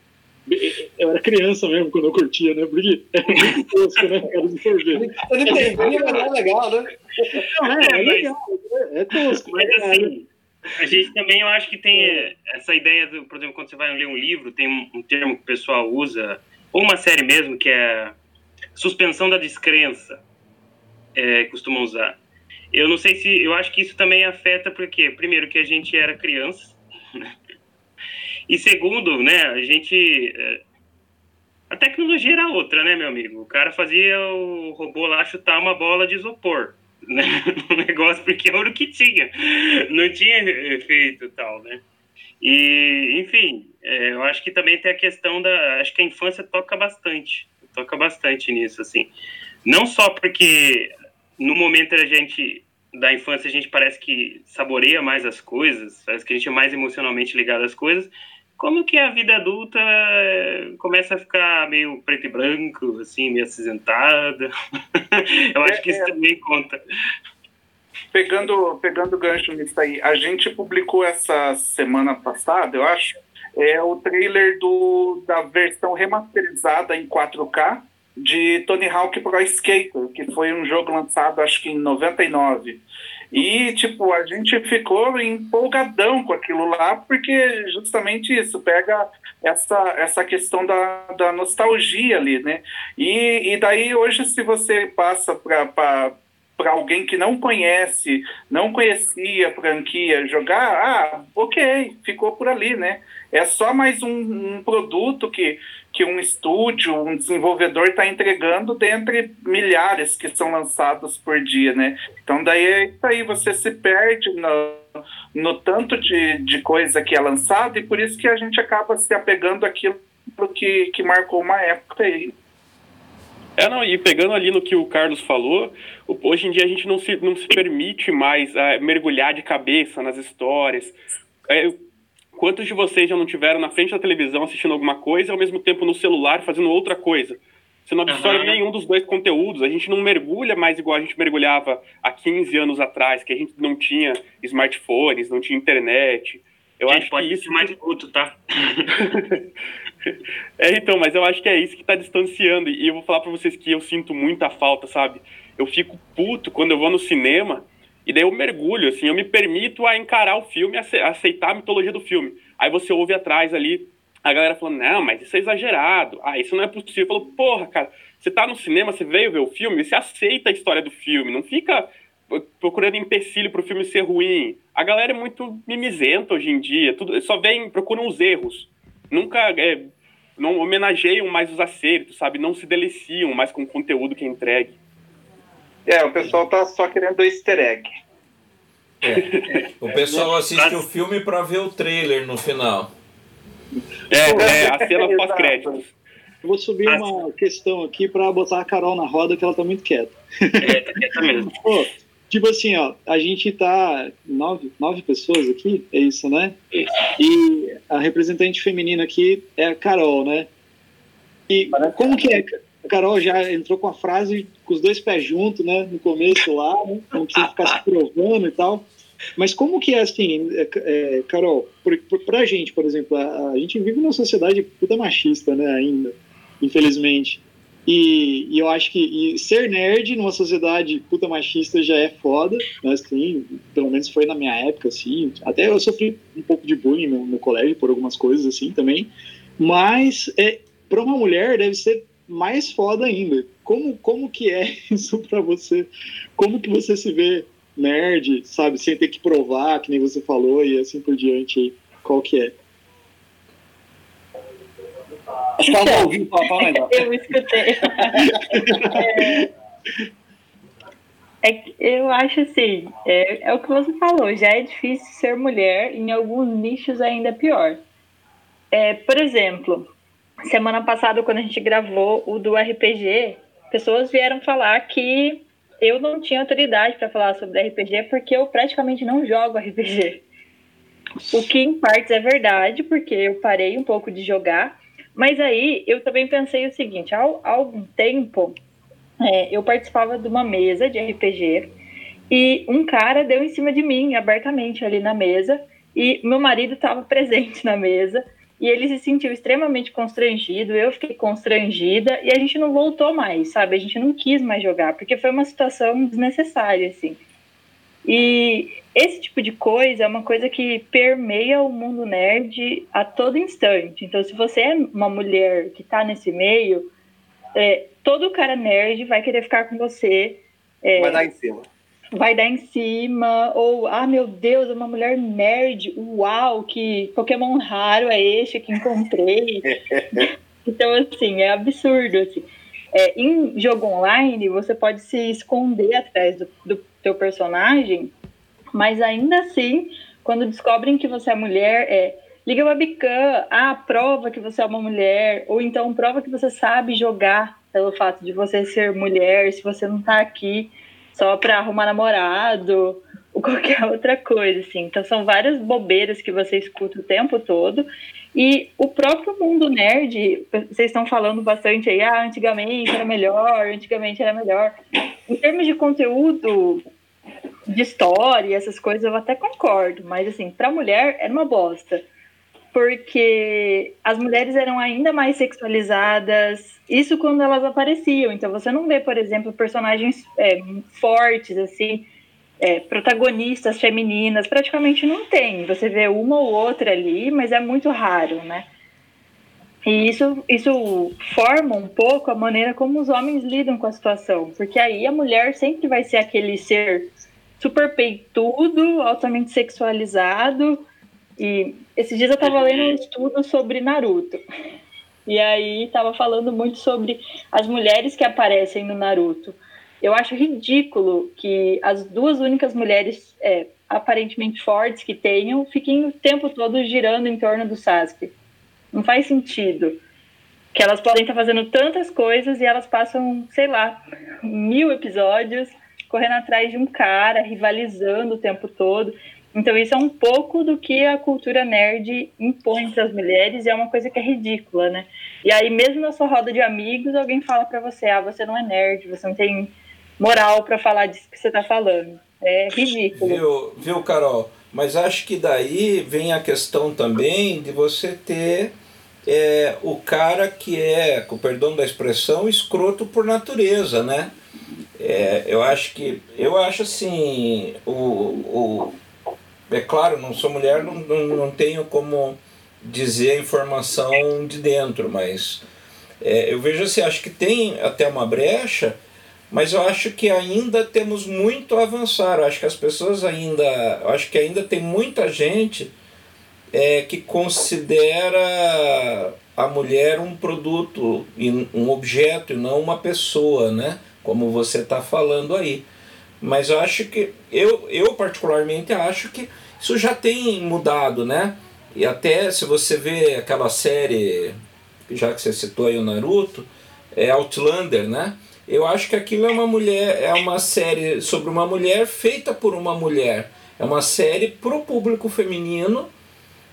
eu era criança mesmo quando eu curtia, né? Porque era muito tosco, né? Cara, de sorvete.
Eu não entendi, mas é legal, né?
Não, é, é legal, é, é tosco.
Mas é assim, a gente também, eu acho que tem essa ideia, do, por exemplo, quando você vai ler um livro, tem um, um termo que o pessoal usa, ou uma série mesmo, que é suspensão da descrença, é, costumam usar. Eu não sei se, eu acho que isso também afeta porque, primeiro, que a gente era criança, né? E segundo, né, a gente. É, a tecnologia era outra, né, meu amigo? O cara fazia o robô lá chutar uma bola de isopor, né? O negócio, porque era o que tinha. Não tinha efeito tal, né? E, enfim, é, eu acho que também tem a questão da. Acho que a infância toca bastante. Toca bastante nisso, assim. Não só porque no momento a gente da infância a gente parece que saboreia mais as coisas, parece que a gente é mais emocionalmente ligado às coisas, como que a vida adulta eh, começa a ficar meio preto e branco, assim, meio acinzentada. Eu acho que isso é, também conta.
Pegando, pegando gancho nisso aí, a gente publicou essa semana passada, eu acho, é o trailer do, da versão remasterizada em 4K de Tony Hawk Pro Skater, que foi um jogo lançado acho que em 99. E, tipo, a gente ficou empolgadão com aquilo lá, porque justamente isso, pega essa, essa questão da, da nostalgia ali, né? E, e daí, hoje, se você passa para para alguém que não conhece, não conhecia a franquia jogar, ah, ok, ficou por ali, né? É só mais um, um produto que que um estúdio, um desenvolvedor está entregando dentre milhares que são lançados por dia, né? Então daí é isso aí, você se perde no, no tanto de, de coisa que é lançada e por isso que a gente acaba se apegando àquilo que, que marcou uma época aí.
É, não, e pegando ali no que o Carlos falou, hoje em dia a gente não se, não se permite mais uh, mergulhar de cabeça nas histórias. É, Quantos de vocês já não tiveram na frente da televisão assistindo alguma coisa e ao mesmo tempo no celular fazendo outra coisa? Você não absorve uhum. nenhum dos dois conteúdos. A gente não mergulha mais igual a gente mergulhava há 15 anos atrás, que a gente não tinha smartphones, não tinha internet.
Eu gente, acho pode que isso mais curto, tá?
é, então, mas eu acho que é isso que está distanciando. E eu vou falar para vocês que eu sinto muita falta, sabe? Eu fico puto quando eu vou no cinema e daí eu mergulho, assim, eu me permito a encarar o filme, a aceitar a mitologia do filme. Aí você ouve atrás ali a galera falando, não, mas isso é exagerado. Ah, isso não é possível. Eu falo, porra, cara, você tá no cinema, você veio ver o filme, você aceita a história do filme, não fica procurando empecilho pro filme ser ruim. A galera é muito mimizenta hoje em dia, tudo, só vem, procuram os erros. Nunca é, não homenageiam mais os acertos, sabe? Não se deliciam mais com o conteúdo que é entregue.
É, o pessoal tá só querendo easter egg.
É. O pessoal assiste o filme para ver o trailer no final.
É, é a cena pós-créditos.
Eu vou subir uma questão aqui para botar a Carol na roda, que ela tá muito quieta.
É, tá quieta mesmo.
Pô, tipo assim, ó, a gente tá nove, nove pessoas aqui, é isso, né? E a representante feminina aqui é a Carol, né? E como que é, a Carol já entrou com a frase com os dois pés juntos, né? No começo lá, né? Não precisa ficar se provando e tal. Mas como que é assim, é, é, Carol, por, por, pra gente, por exemplo, a, a, gente vive numa sociedade puta machista, né, ainda, infelizmente. E, e eu acho que ser nerd numa sociedade puta machista já é foda, né, assim, pelo menos foi na minha época, assim. Até eu sofri um pouco de bullying no, no colégio por algumas coisas, assim, também. Mas é, para uma mulher deve ser mais foda ainda. Como, como que é isso para você? Como que você se vê nerd, sabe, sem ter que provar, que nem você falou, e assim por diante, qual que é?
Acho que ela não ouviu falar melhor.
Eu escutei. é, é, eu acho assim, é, é o que você falou, já é difícil ser mulher, em alguns nichos ainda pior. É, por exemplo, semana passada, quando a gente gravou o do RPG, pessoas vieram falar que eu não tinha autoridade para falar sobre RPG porque eu praticamente não jogo RPG. O que em partes é verdade, porque eu parei um pouco de jogar. Mas aí eu também pensei o seguinte: há, algum tempo é, eu participava de uma mesa de RPG e um cara deu em cima de mim abertamente ali na mesa e meu marido estava presente na mesa e ele se sentiu extremamente constrangido, eu fiquei constrangida e a gente não voltou mais, sabe? A gente não quis mais jogar, porque foi uma situação desnecessária, assim. E esse tipo de coisa é uma coisa que permeia o mundo nerd a todo instante. Então, se você é uma mulher que está nesse meio, é, todo cara nerd vai querer ficar com você. É,
vai dar em cima
vai dar em cima, ou, ah, meu Deus, é uma mulher nerd, uau, que Pokémon raro é este que encontrei. então, assim, é absurdo, assim. É, em jogo online, você pode se esconder atrás do, do teu personagem, mas ainda assim, quando descobrem que você é mulher, é liga o webcam, ah, prova que você é uma mulher, ou então prova que você sabe jogar pelo fato de você ser mulher, se você não tá aqui só para arrumar namorado ou qualquer outra coisa, assim. Então são várias bobeiras que você escuta o tempo todo. E o próprio mundo nerd, vocês estão falando bastante aí, ah, antigamente era melhor, antigamente era melhor. Em termos de conteúdo, de história, essas coisas, eu até concordo, mas assim, para mulher era uma bosta porque as mulheres eram ainda mais sexualizadas, isso quando elas apareciam. Então você não vê, por exemplo, personagens é, fortes, assim, é, protagonistas femininas, praticamente não tem. Você vê uma ou outra ali, mas é muito raro, né? E isso, isso forma um pouco a maneira como os homens lidam com a situação, porque aí a mulher sempre vai ser aquele ser super peitudo, altamente sexualizado, e esses dias eu tava lendo um estudo sobre Naruto. E aí tava falando muito sobre as mulheres que aparecem no Naruto. Eu acho ridículo que as duas únicas mulheres é, aparentemente fortes que tenham fiquem o tempo todo girando em torno do Sasuke. Não faz sentido. Que elas podem estar fazendo tantas coisas e elas passam, sei lá, mil episódios correndo atrás de um cara, rivalizando o tempo todo. Então, isso é um pouco do que a cultura nerd impõe para as mulheres e é uma coisa que é ridícula, né? E aí, mesmo na sua roda de amigos, alguém fala para você: ah, você não é nerd, você não tem moral para falar disso que você está falando. É ridículo.
Viu, viu, Carol? Mas acho que daí vem a questão também de você ter é, o cara que é, com perdão da expressão, escroto por natureza, né? É, eu acho que eu acho assim o, o é claro, não sou mulher, não, não, não tenho como dizer a informação de dentro, mas é, eu vejo assim, acho que tem até uma brecha, mas eu acho que ainda temos muito a avançar. Eu acho que as pessoas ainda. Acho que ainda tem muita gente é, que considera a mulher um produto, um objeto e não uma pessoa, né? Como você está falando aí. Mas eu acho que, eu, eu particularmente acho que isso já tem mudado, né? E até se você vê aquela série, já que você citou aí o Naruto, é Outlander, né? Eu acho que aquilo é uma mulher, é uma série sobre uma mulher feita por uma mulher. É uma série pro público feminino,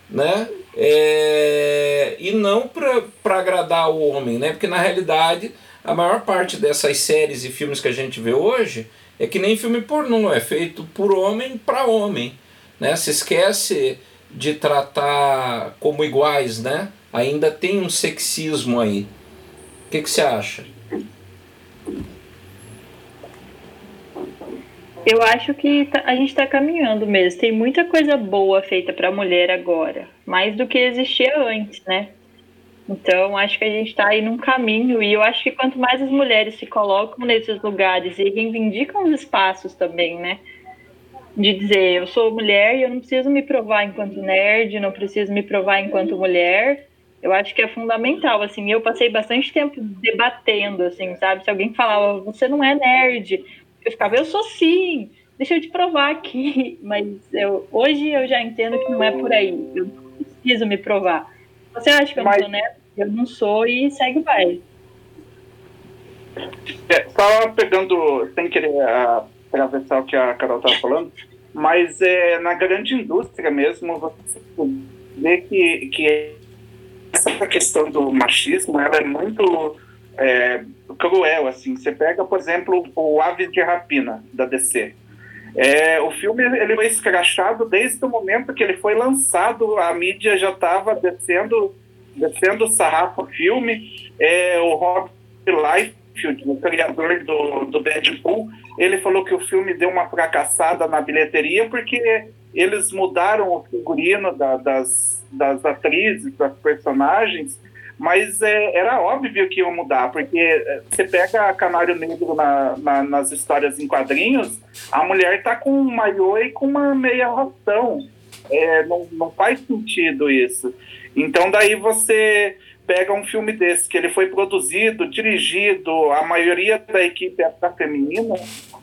né? É, e não para agradar o homem, né? Porque na realidade a maior parte dessas séries e filmes que a gente vê hoje é que nem filme pornô, é feito por homem para homem. Né? Se esquece de tratar como iguais, né? Ainda tem um sexismo aí. O que, você acha?
Eu acho que tá, a gente está caminhando mesmo. Tem muita coisa boa feita para a mulher agora, mais do que existia antes, né? Então, acho que a gente está aí num caminho e eu acho que quanto mais as mulheres se colocam nesses lugares e reivindicam os espaços também, né? de dizer eu sou mulher e eu não preciso me provar enquanto nerd, não preciso me provar enquanto mulher. Eu acho que é fundamental, assim, eu passei bastante tempo debatendo, assim, sabe? Se alguém falava, você não é nerd, eu ficava, eu sou sim, deixa eu te provar aqui. Mas eu, hoje eu já entendo que não é por aí, eu não preciso me provar. Você acha que eu Mas... não sou nerd? Eu não sou e segue o baile.
É, só pegando, sem querer atravessar o que a Carol estava falando, mas é, na grande indústria mesmo, você vê que, que essa questão do machismo ela é muito é, cruel. Assim. Você pega, por exemplo, o Aves de Rapina, da DC. É, o filme ele foi escrachado desde o momento que ele foi lançado, a mídia já estava descendo, descendo o sarrafo filme. É, o Rob Liefeld, o criador do, do Deadpool, ele falou que o filme deu uma fracassada na bilheteria porque eles mudaram o figurino da, das, das atrizes, das personagens, mas é, era óbvio que iam mudar, porque é, você pega Canário Negro na, na, nas histórias em quadrinhos, a mulher tá com um maiô e com uma meia ração. É, não, não faz sentido isso. Então daí você pega um filme desse, que ele foi produzido, dirigido, a maioria da equipe é feminina,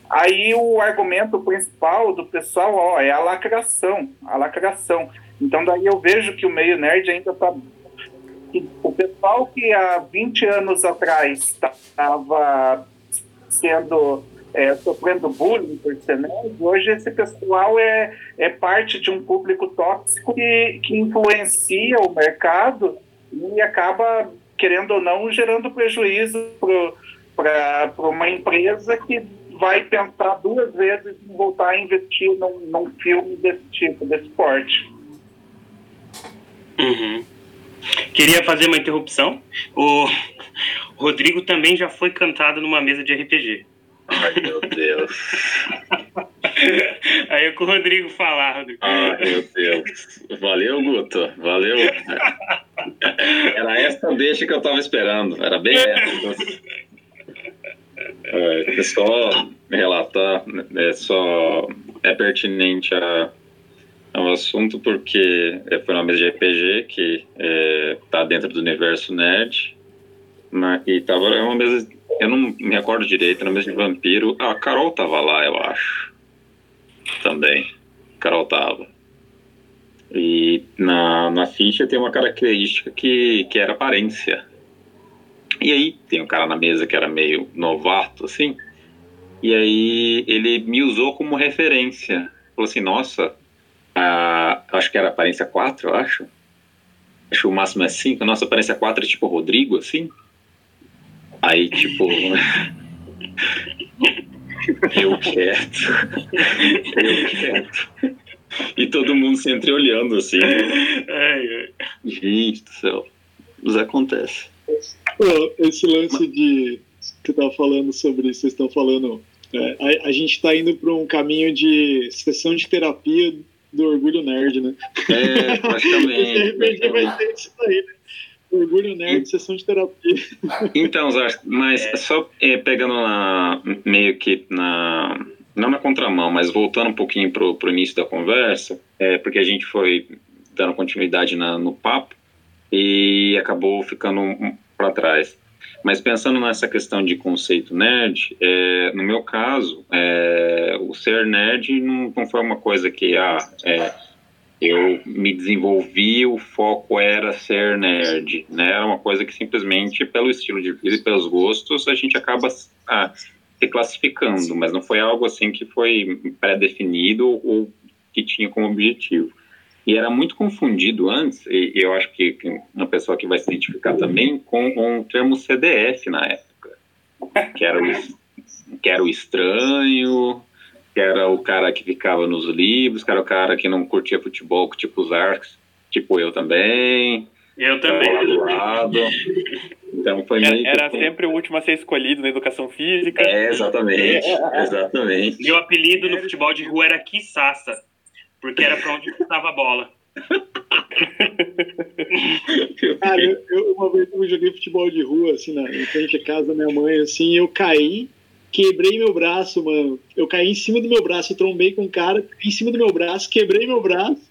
aí o argumento principal do pessoal ó, é a lacração, a lacração. Então daí eu vejo que o meio nerd ainda está o pessoal que há 20 anos atrás estava sendo é, sofrendo bullying por ser nerd, hoje esse pessoal é, é parte de um público tóxico que, que influencia o mercado e acaba, querendo ou não, gerando prejuízo para uma empresa que vai pensar duas vezes em voltar a investir num, num filme desse tipo, desse porte.
Uhum. Queria fazer uma interrupção. O Rodrigo também já foi cantado numa mesa de RPG.
Ai, meu Deus.
Aí é com o Rodrigo falar, Rodrigo.
Ai, meu Deus. Valeu, Guto. Valeu. Era essa deixa que eu tava esperando. Era bem essa. É, só relatar, é só é pertinente a é um assunto porque é, foi uma mesa de RPG que é, dentro do universo nerd. Mas, e tava é uma mesa. Eu não me recordo direito, era uma mesa de vampiro. A Carol tava lá, eu acho. Também. Carol tava. E na, na ficha tem uma característica que, que era aparência. E aí tem um cara na mesa que era meio novato, assim. E aí ele me usou como referência. Falou assim, nossa, a, acho que era aparência 4, eu acho. Acho que o máximo é 5. Nossa aparência 4 é tipo Rodrigo, assim. Aí, tipo. eu quieto. eu quieto. E todo mundo se entreolhando, assim. Ai, ai. Gente do céu. Isso acontece.
Esse lance de. Que tava falando sobre isso, vocês estão falando. É, a, a gente está indo para um caminho de sessão de terapia do Orgulho Nerd, né?
É, praticamente. RPG
vai ter isso aí, né? Orgulho Nerd, sessão de terapia.
Então, mas é. só é, pegando na, meio que na. Não na contramão, mas voltando um pouquinho pro, pro início da conversa, é, porque a gente foi dando continuidade na, no papo e acabou ficando para trás. Mas pensando nessa questão de conceito nerd, é, no meu caso, é, o ser nerd não, não, foi uma coisa que ah, é, eu me desenvolvi, o foco era ser nerd, né? Era uma coisa que simplesmente pelo estilo de vida e pelos gostos a gente acaba ah, se classificando, mas não foi algo assim que foi pré-definido ou que tinha como objetivo. E era muito confundido antes, e, eu acho que uma pessoa que vai se identificar também, com, com o termo CDF na época, que era, o, que era o estranho, que era o cara que ficava nos livros, que era o cara que não curtia futebol, tipo os arcos, tipo eu também.
Eu também.
Então foi
era, era sempre o último a ser escolhido na educação física.
É, exatamente, exatamente.
Meu apelido no futebol de rua era Kisassa porque era para onde estava a bola.
Cara, eu, eu, uma vez eu joguei futebol de rua, assim, na, em frente à casa da minha mãe, assim, eu caí quebrei meu braço, mano. Eu caí em cima do meu braço, trombei com um cara, em cima do meu braço, quebrei meu braço.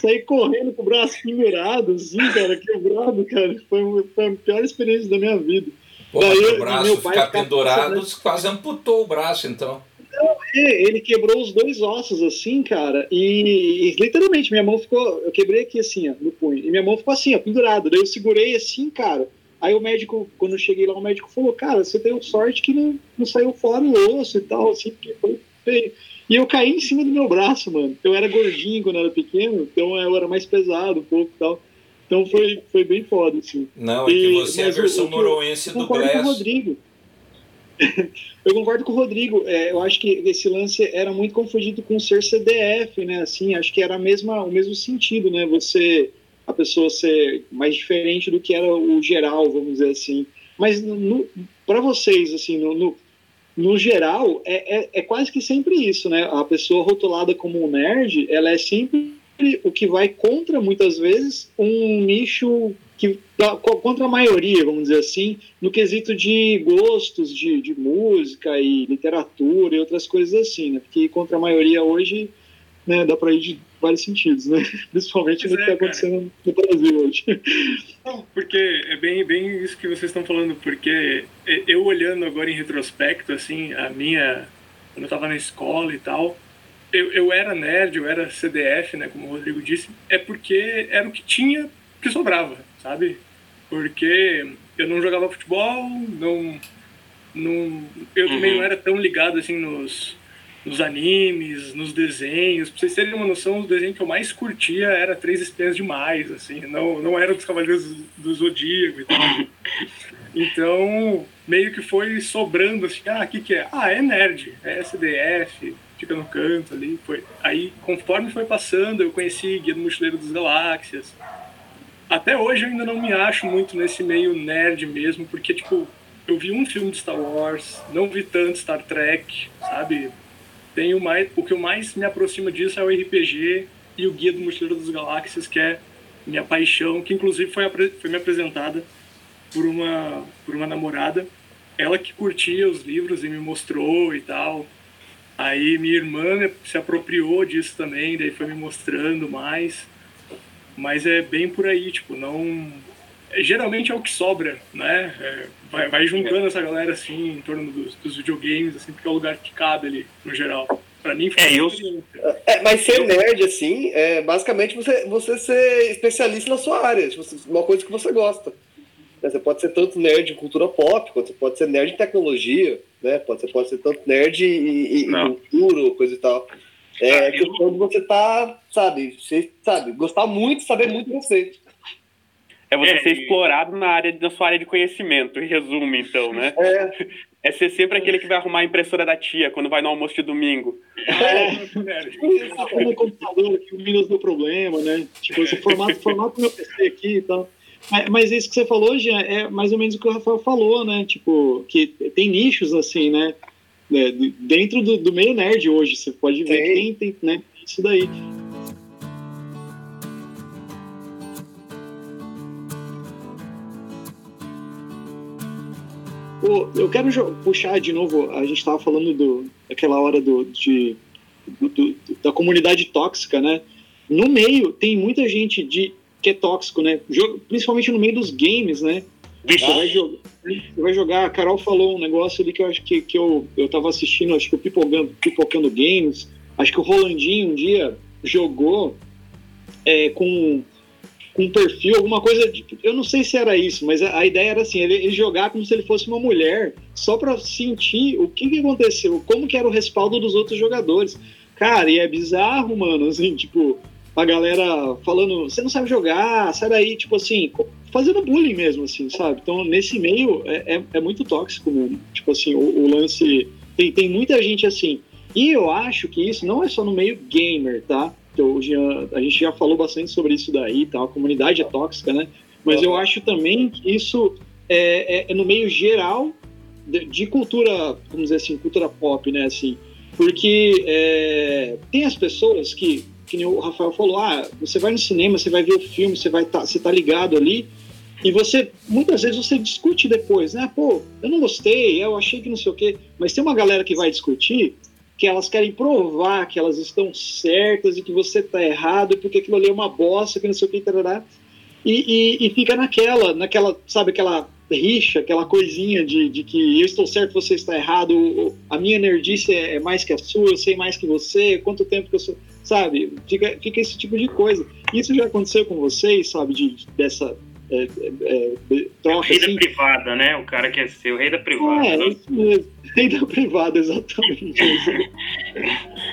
Saí correndo com o braço pendurado, assim, cara, quebrado, cara. Foi, foi a pior experiência da minha vida.
Pô, Daí, o braço meu pai ficar pendurado, quase amputou o braço, então.
Não, é, ele quebrou os dois ossos, assim, cara, e, e, literalmente minha mão ficou. Eu quebrei aqui, assim, ó, no punho, e minha mão ficou assim, ó, pendurada. Daí eu segurei assim, cara. Aí o médico, quando eu cheguei lá, o médico falou: Cara, você tem sorte que não, não saiu fora o osso e tal, assim, porque foi feio. E eu caí em cima do meu braço, mano. Eu era gordinho quando eu era pequeno, então eu era mais pesado um pouco e tal. Então foi, foi bem foda, assim.
Não, é que você e, é a versão noroense do Glass.
Com o Rodrigo. eu concordo com o Rodrigo. É, eu acho que esse lance era muito confundido com ser CDF, né? Assim, acho que era a mesma, o mesmo sentido, né? Você, a pessoa ser mais diferente do que era o geral, vamos dizer assim. Mas para vocês, assim, no, no, no geral, é, é, é, quase que sempre isso, né? A pessoa rotulada como um nerd, ela é sempre o que vai contra, muitas vezes, um nicho que contra a maioria, vamos dizer assim, no quesito de gostos de, de música e literatura e outras coisas assim, né? Porque contra a maioria hoje né, dá para ir de vários sentidos, né? Principalmente pois no é, que está acontecendo no Brasil hoje.
Não, porque é bem, bem isso que vocês estão falando, porque eu olhando agora em retrospecto, assim, a minha. Quando eu estava na escola e tal, eu, eu era nerd, eu era CDF, né, como o Rodrigo disse, é porque era o que tinha que sobrava, sabe? Porque eu não jogava futebol, não, não eu uhum. também não era tão ligado assim nos, nos animes, nos desenhos. Pra vocês terem uma noção, o desenho que eu mais curtia era Três Espiãs Demais, assim, não, não era dos Cavaleiros do, do Zodíaco e tal. Então, meio que foi sobrando assim, ah, o que que é? Ah, é nerd, é SDF, fica no canto ali. Foi. Aí, conforme foi passando, eu conheci Guia do Mochileiro das Galáxias. Até hoje eu ainda não me acho muito nesse meio nerd mesmo, porque, tipo, eu vi um filme de Star Wars, não vi tanto Star Trek, sabe? Tenho mais, o que eu mais me aproxima disso é o RPG e o Guia do Mochileiro das Galáxias, que é minha paixão, que inclusive foi, foi me apresentada por uma, por uma namorada. Ela que curtia os livros e me mostrou e tal. Aí minha irmã se apropriou disso também, daí foi me mostrando mais. Mas é bem por aí, tipo, não. Geralmente é o que sobra, né? É, vai, vai juntando essa galera assim em torno dos, dos, videogames, assim, porque é o lugar que cabe ali, no geral. Pra mim
foi
é, eu...
é, Mas ser nerd, assim, é basicamente você, você ser especialista na sua área, tipo, uma coisa que você gosta. Você pode ser tanto nerd em cultura pop, quanto você pode ser nerd em tecnologia, né? Pode ser, pode ser tanto nerd e, e cultura, coisa e tal. É ah, questão de você tá, sabe, você, sabe, gostar muito, saber muito você.
É você é, ser explorado na área da sua área de conhecimento, em resumo, então, né? É. É ser sempre aquele que vai arrumar a impressora da tia quando vai no almoço de domingo.
É, é. no computador aqui, o Windows deu problema, né? Tipo, esse formato, formato meu PC aqui e tal. Mas, mas isso que você falou, Jean, é mais ou menos o que o Rafael falou, né? Tipo, que tem nichos assim, né? É, dentro do, do, meio nerd hoje, você pode ver que tem, tem né? isso daí. eu quero puxar de novo, a gente estava falando do, daquela hora do, de, do, do, da comunidade tóxica, né? No meio tem muita gente de que é tóxico, né? Principalmente no meio dos games, né? Você vai, jogar, vai jogar, a Carol falou um negócio ali que eu acho que, que eu, eu tava assistindo, acho que o Pipocando, Pipocando Games, acho que o Rolandinho um dia jogou é, com, com um perfil, alguma coisa, de, eu não sei se era isso, mas a, a ideia era assim, ele, ele, jogar como se ele fosse uma mulher, só para sentir o que, que aconteceu, como que era o respaldo dos outros jogadores. Cara, e é bizarro, mano, assim, tipo, a galera falando, você não sabe jogar, sai daí, tipo assim, fazendo bullying mesmo, assim, sabe? Então, nesse meio, é, é, é muito tóxico mesmo. Tipo assim, o, o, lance. Tem, tem muita gente assim. E eu acho que isso não é só no meio gamer, tá? Então, já, a gente já falou bastante sobre isso daí, tá? A comunidade é tóxica, né? Mas eu acho também que isso é, é, é no meio geral de, de, cultura, vamos dizer assim, cultura pop, né? Assim, porque é, tem as pessoas que que nem o Rafael falou, ah, você vai no cinema, você vai ver o filme, você vai tá, você tá ligado ali, E você, muitas vezes você discute depois, né? Pô, eu não gostei, eu achei que não sei o quê. Mas tem uma galera que vai discutir que elas querem provar que elas estão certas e que você está errado porque aquilo ali é uma bosta, que não sei o que, tarará. E, e, e fica naquela, naquela, sabe, aquela rixa, aquela coisinha de, de que eu estou certo, você está errado, a minha nerdice é, é mais que a sua, eu sei mais que você, quanto tempo que eu sou, sabe? Fica, fica esse tipo de coisa. Isso já aconteceu com vocês, sabe, de, dessa é,
é, troca. Rei assim? da privada, né? O cara quer ser o rei da privada. É, né? isso mesmo.
Rei da privada, exatamente.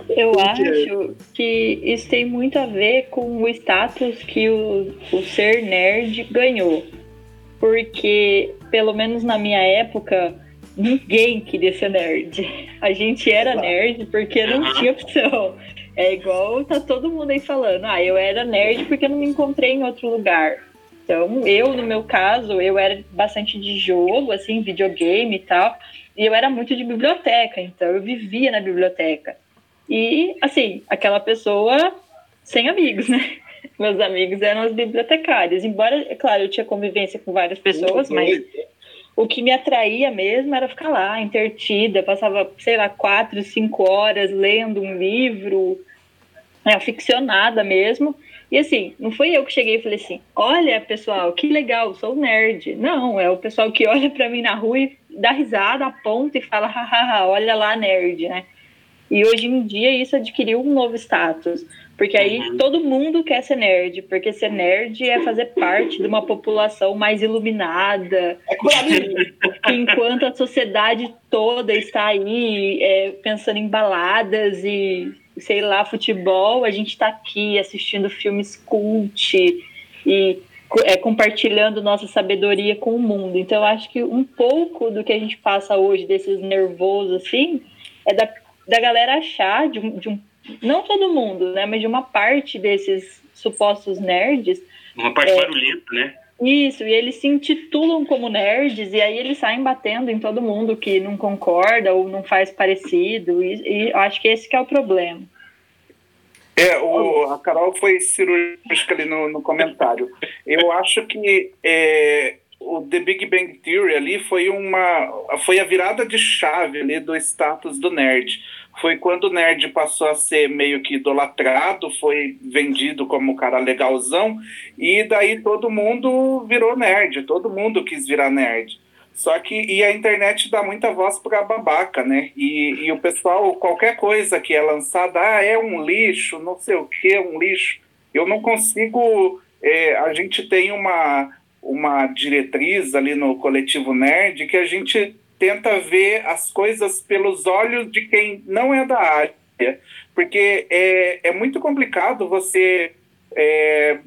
Eu acho que isso tem muito a ver com o status que o, o ser nerd ganhou. Porque, pelo menos na minha época, ninguém queria ser nerd. A gente era nerd porque não tinha opção. É igual tá todo mundo aí falando, ah, eu era nerd porque eu não me encontrei em outro lugar. Então, eu, no meu caso, eu era bastante de jogo, assim, videogame e tal, e eu era muito de biblioteca, então eu vivia na biblioteca. E, assim, aquela pessoa sem amigos, né? Meus amigos eram os bibliotecários. Embora, é claro, eu tinha convivência com várias pessoas, mas o que me atraía mesmo era ficar lá, intertida, passava, sei lá, quatro, cinco horas lendo um livro, é, aficionada mesmo. E assim, não foi eu que cheguei e falei assim: olha, pessoal, que legal, sou nerd. Não, é o pessoal que olha para mim na rua e dá risada, aponta e fala: hahaha, olha lá, nerd, né? E hoje em dia isso adquiriu um novo status. Porque aí uhum. todo mundo quer ser nerd, porque ser nerd é fazer parte de uma população mais iluminada. É enquanto a sociedade toda está aí é, pensando em baladas e sei lá, futebol, a gente está aqui assistindo filmes cult e é, compartilhando nossa sabedoria com o mundo. Então, eu acho que um pouco do que a gente passa hoje, desses nervosos, assim, é da, da galera achar, de um, de um, não todo mundo, né, mas de uma parte desses supostos nerds.
Uma parte é, barulhenta, né?
Isso, e eles se intitulam como nerds, e aí eles saem batendo em todo mundo que não concorda ou não faz parecido, e, e acho que esse que é o problema.
É, o, a Carol foi cirúrgica ali no, no comentário. Eu acho que é, o The Big Bang Theory ali foi uma foi a virada de chave ali do status do nerd. Foi quando o nerd passou a ser meio que idolatrado, foi vendido como cara legalzão, e daí todo mundo virou nerd, todo mundo quis virar nerd. Só que e a internet dá muita voz para babaca, né? E, e o pessoal, qualquer coisa que é lançada, ah, é um lixo, não sei o que, é um lixo. Eu não consigo. É, a gente tem uma, uma diretriz ali no coletivo Nerd que a gente tenta ver as coisas pelos olhos de quem não é da área. Porque é, é muito complicado você. É,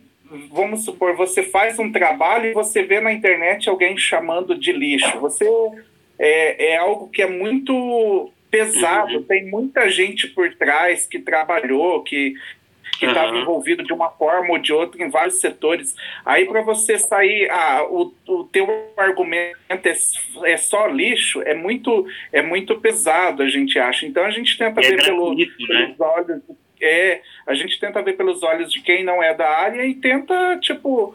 vamos supor, você faz um trabalho e você vê na internet alguém chamando de lixo. Você é, é algo que é muito pesado, uhum. tem muita gente por trás que trabalhou, que que estava uhum. envolvido de uma forma ou de outra em vários setores. Aí para você sair, ah, o, o teu argumento é, é, só lixo, é muito é muito pesado, a gente acha. Então a gente tenta é ver pelo, né? pelos olhos é, a gente tenta ver pelos olhos de quem não é da área e tenta, tipo,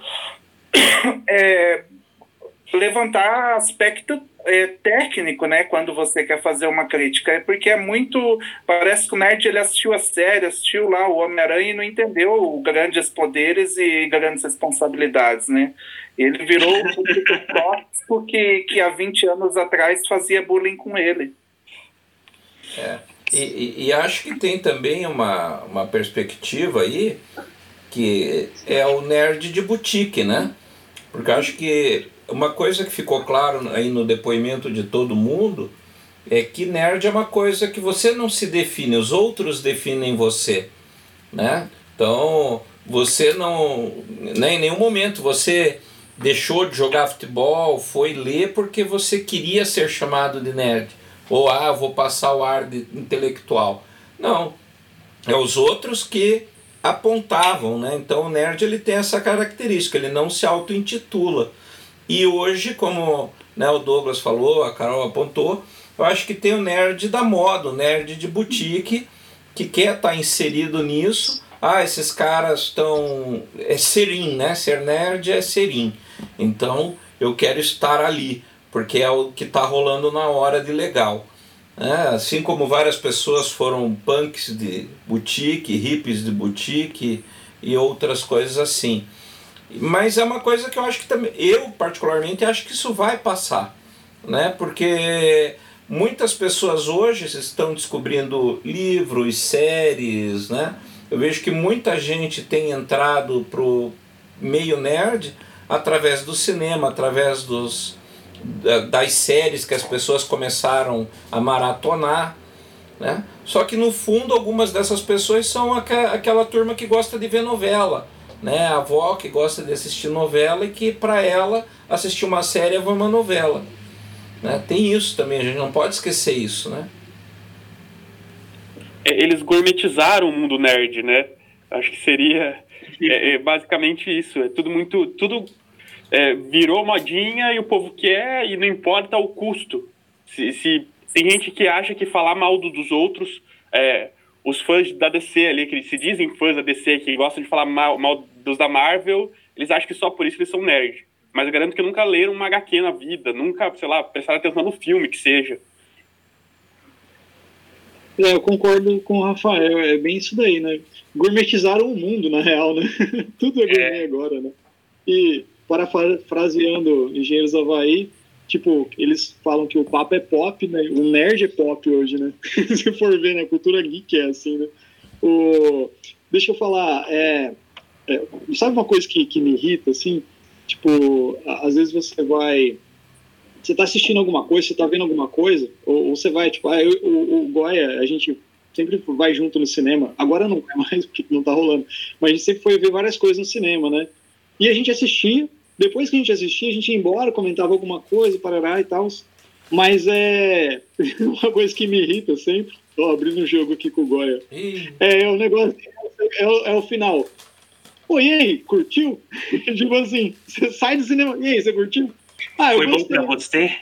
é, levantar aspecto é, técnico, né, quando você quer fazer uma crítica, é porque é muito, parece que o nerd ele assistiu a série, assistiu lá o Homem-Aranha e não entendeu grandes poderes e grandes responsabilidades, né, ele virou o público tóxico que, que há 20 anos atrás fazia bullying com ele.
É. E, e, e, acho que tem também uma, uma perspectiva aí que é o nerd de boutique, né? Porque acho que uma coisa que ficou claro aí no depoimento de todo mundo é que nerd é uma coisa que você não se define, os outros definem você, né? Então, você não, né, em nenhum momento você deixou de jogar futebol, foi ler porque você queria ser chamado de nerd ou ah, vou passar o ar de intelectual. Não, é os outros que apontavam, né? Então o nerd ele tem essa característica, ele não se auto-intitula. E hoje, como né, o Douglas falou, a Carol apontou, eu acho que tem o nerd da moda, o nerd de boutique, que quer estar tá inserido nisso. Ah, esses caras estão. É serim, né? Ser nerd é serim. Então eu quero estar ali, porque é o que está rolando na hora de legal. É, assim como várias pessoas foram punks de boutique, hippies de boutique e outras coisas assim. Mas é uma coisa que eu acho que também, eu particularmente acho que isso vai passar, né? Porque muitas pessoas hoje estão descobrindo livros, séries, né? Eu vejo que muita gente tem entrado pro meio nerd através do cinema, através dos das séries que as pessoas começaram a maratonar, né? Só que no fundo algumas dessas pessoas são aquela turma que gosta de ver novela, né? A avó que gosta de assistir novela e que para ela assistir uma série é uma novela. Né? Tem isso também, a gente não pode esquecer isso, né?
É, eles gourmetizaram o mundo nerd, né? Acho que seria é, é basicamente isso. É tudo muito, tudo é, virou modinha e o povo quer e não importa o custo. Se, se tem gente que acha que falar mal do, dos outros, é, os fãs da DC ali, que se dizem fãs da DC, que gostam de falar mal, mal dos da Marvel, eles acham que só por isso eles são nerd. Mas eu garanto que nunca leram uma HQ na vida, nunca, sei lá, prestaram atenção no filme que seja.
É, eu concordo com o Rafael, é bem isso daí, né? Gourmetizaram o mundo, na real, né? Tudo é gourmet é. agora, né? E, parafraseando Engenheiros Havaí, tipo, eles falam que o papo é pop, né? O nerd é pop hoje, né? Se for ver, né? A cultura geek é assim, né? O... Deixa eu falar, é... É, sabe uma coisa que, que me irrita, assim? Tipo, às vezes você vai. Você tá assistindo alguma coisa, você tá vendo alguma coisa, ou, ou você vai, tipo, ah, eu, o, o Goya, a gente sempre vai junto no cinema. Agora não é mais, porque não tá rolando. Mas a gente sempre foi ver várias coisas no cinema, né? E a gente assistia, depois que a gente assistia, a gente ia embora, comentava alguma coisa, parará e tal. Mas é uma coisa que me irrita sempre. Tô abrindo um jogo aqui com o Goya. É, é o negócio, é, é, é o final. Pô, e aí, curtiu? tipo assim, você sai do cinema, e aí, você curtiu?
Ah, Foi bom pra você?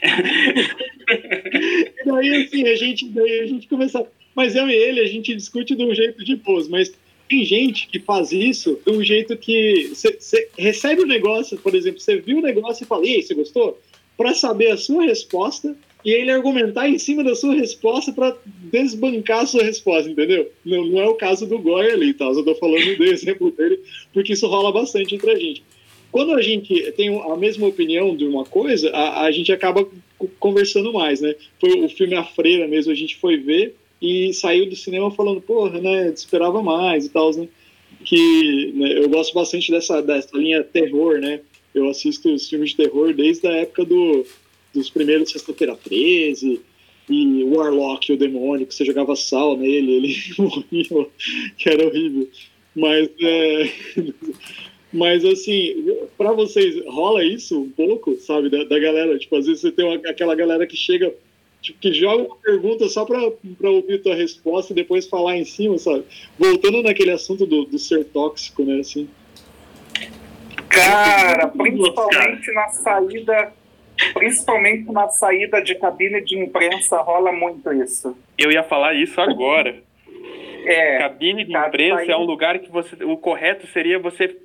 e daí, assim, a gente, daí a gente começa. Mas eu e ele, a gente discute de um jeito de pôs, mas tem gente que faz isso de um jeito que você recebe o negócio, por exemplo, você viu o negócio e fala, e aí, você gostou? Para saber a sua resposta e ele argumentar em cima da sua resposta para desbancar a sua resposta, entendeu? Não, não é o caso do Goya ali, tá? Eu tô falando do exemplo dele, porque isso rola bastante entre a gente. Quando a gente tem a mesma opinião de uma coisa, a, a gente acaba conversando mais, né? Foi o filme A Freira mesmo, a gente foi ver e saiu do cinema falando, porra, né, esperava mais e tal, né? Que né, eu gosto bastante dessa, dessa linha terror, né? Eu assisto os filmes de terror desde a época do dos primeiros Sexta-feira 13, e Warlock, o demônio, que você jogava sal nele, ele morria, que era horrível. Mas, é, mas assim, para vocês, rola isso um pouco, sabe, da, da, galera? Tipo, às vezes você tem uma, aquela galera que chega, tipo, que joga uma pergunta só para ouvir tua resposta e depois falar em cima, sabe? Voltando naquele assunto do, do ser tóxico, né, assim.
Cara, principalmente na saída Principalmente na saída de cabine de imprensa rola muito isso.
Eu ia falar isso agora. É, cabine de imprensa saída... é um lugar que você. O correto seria você.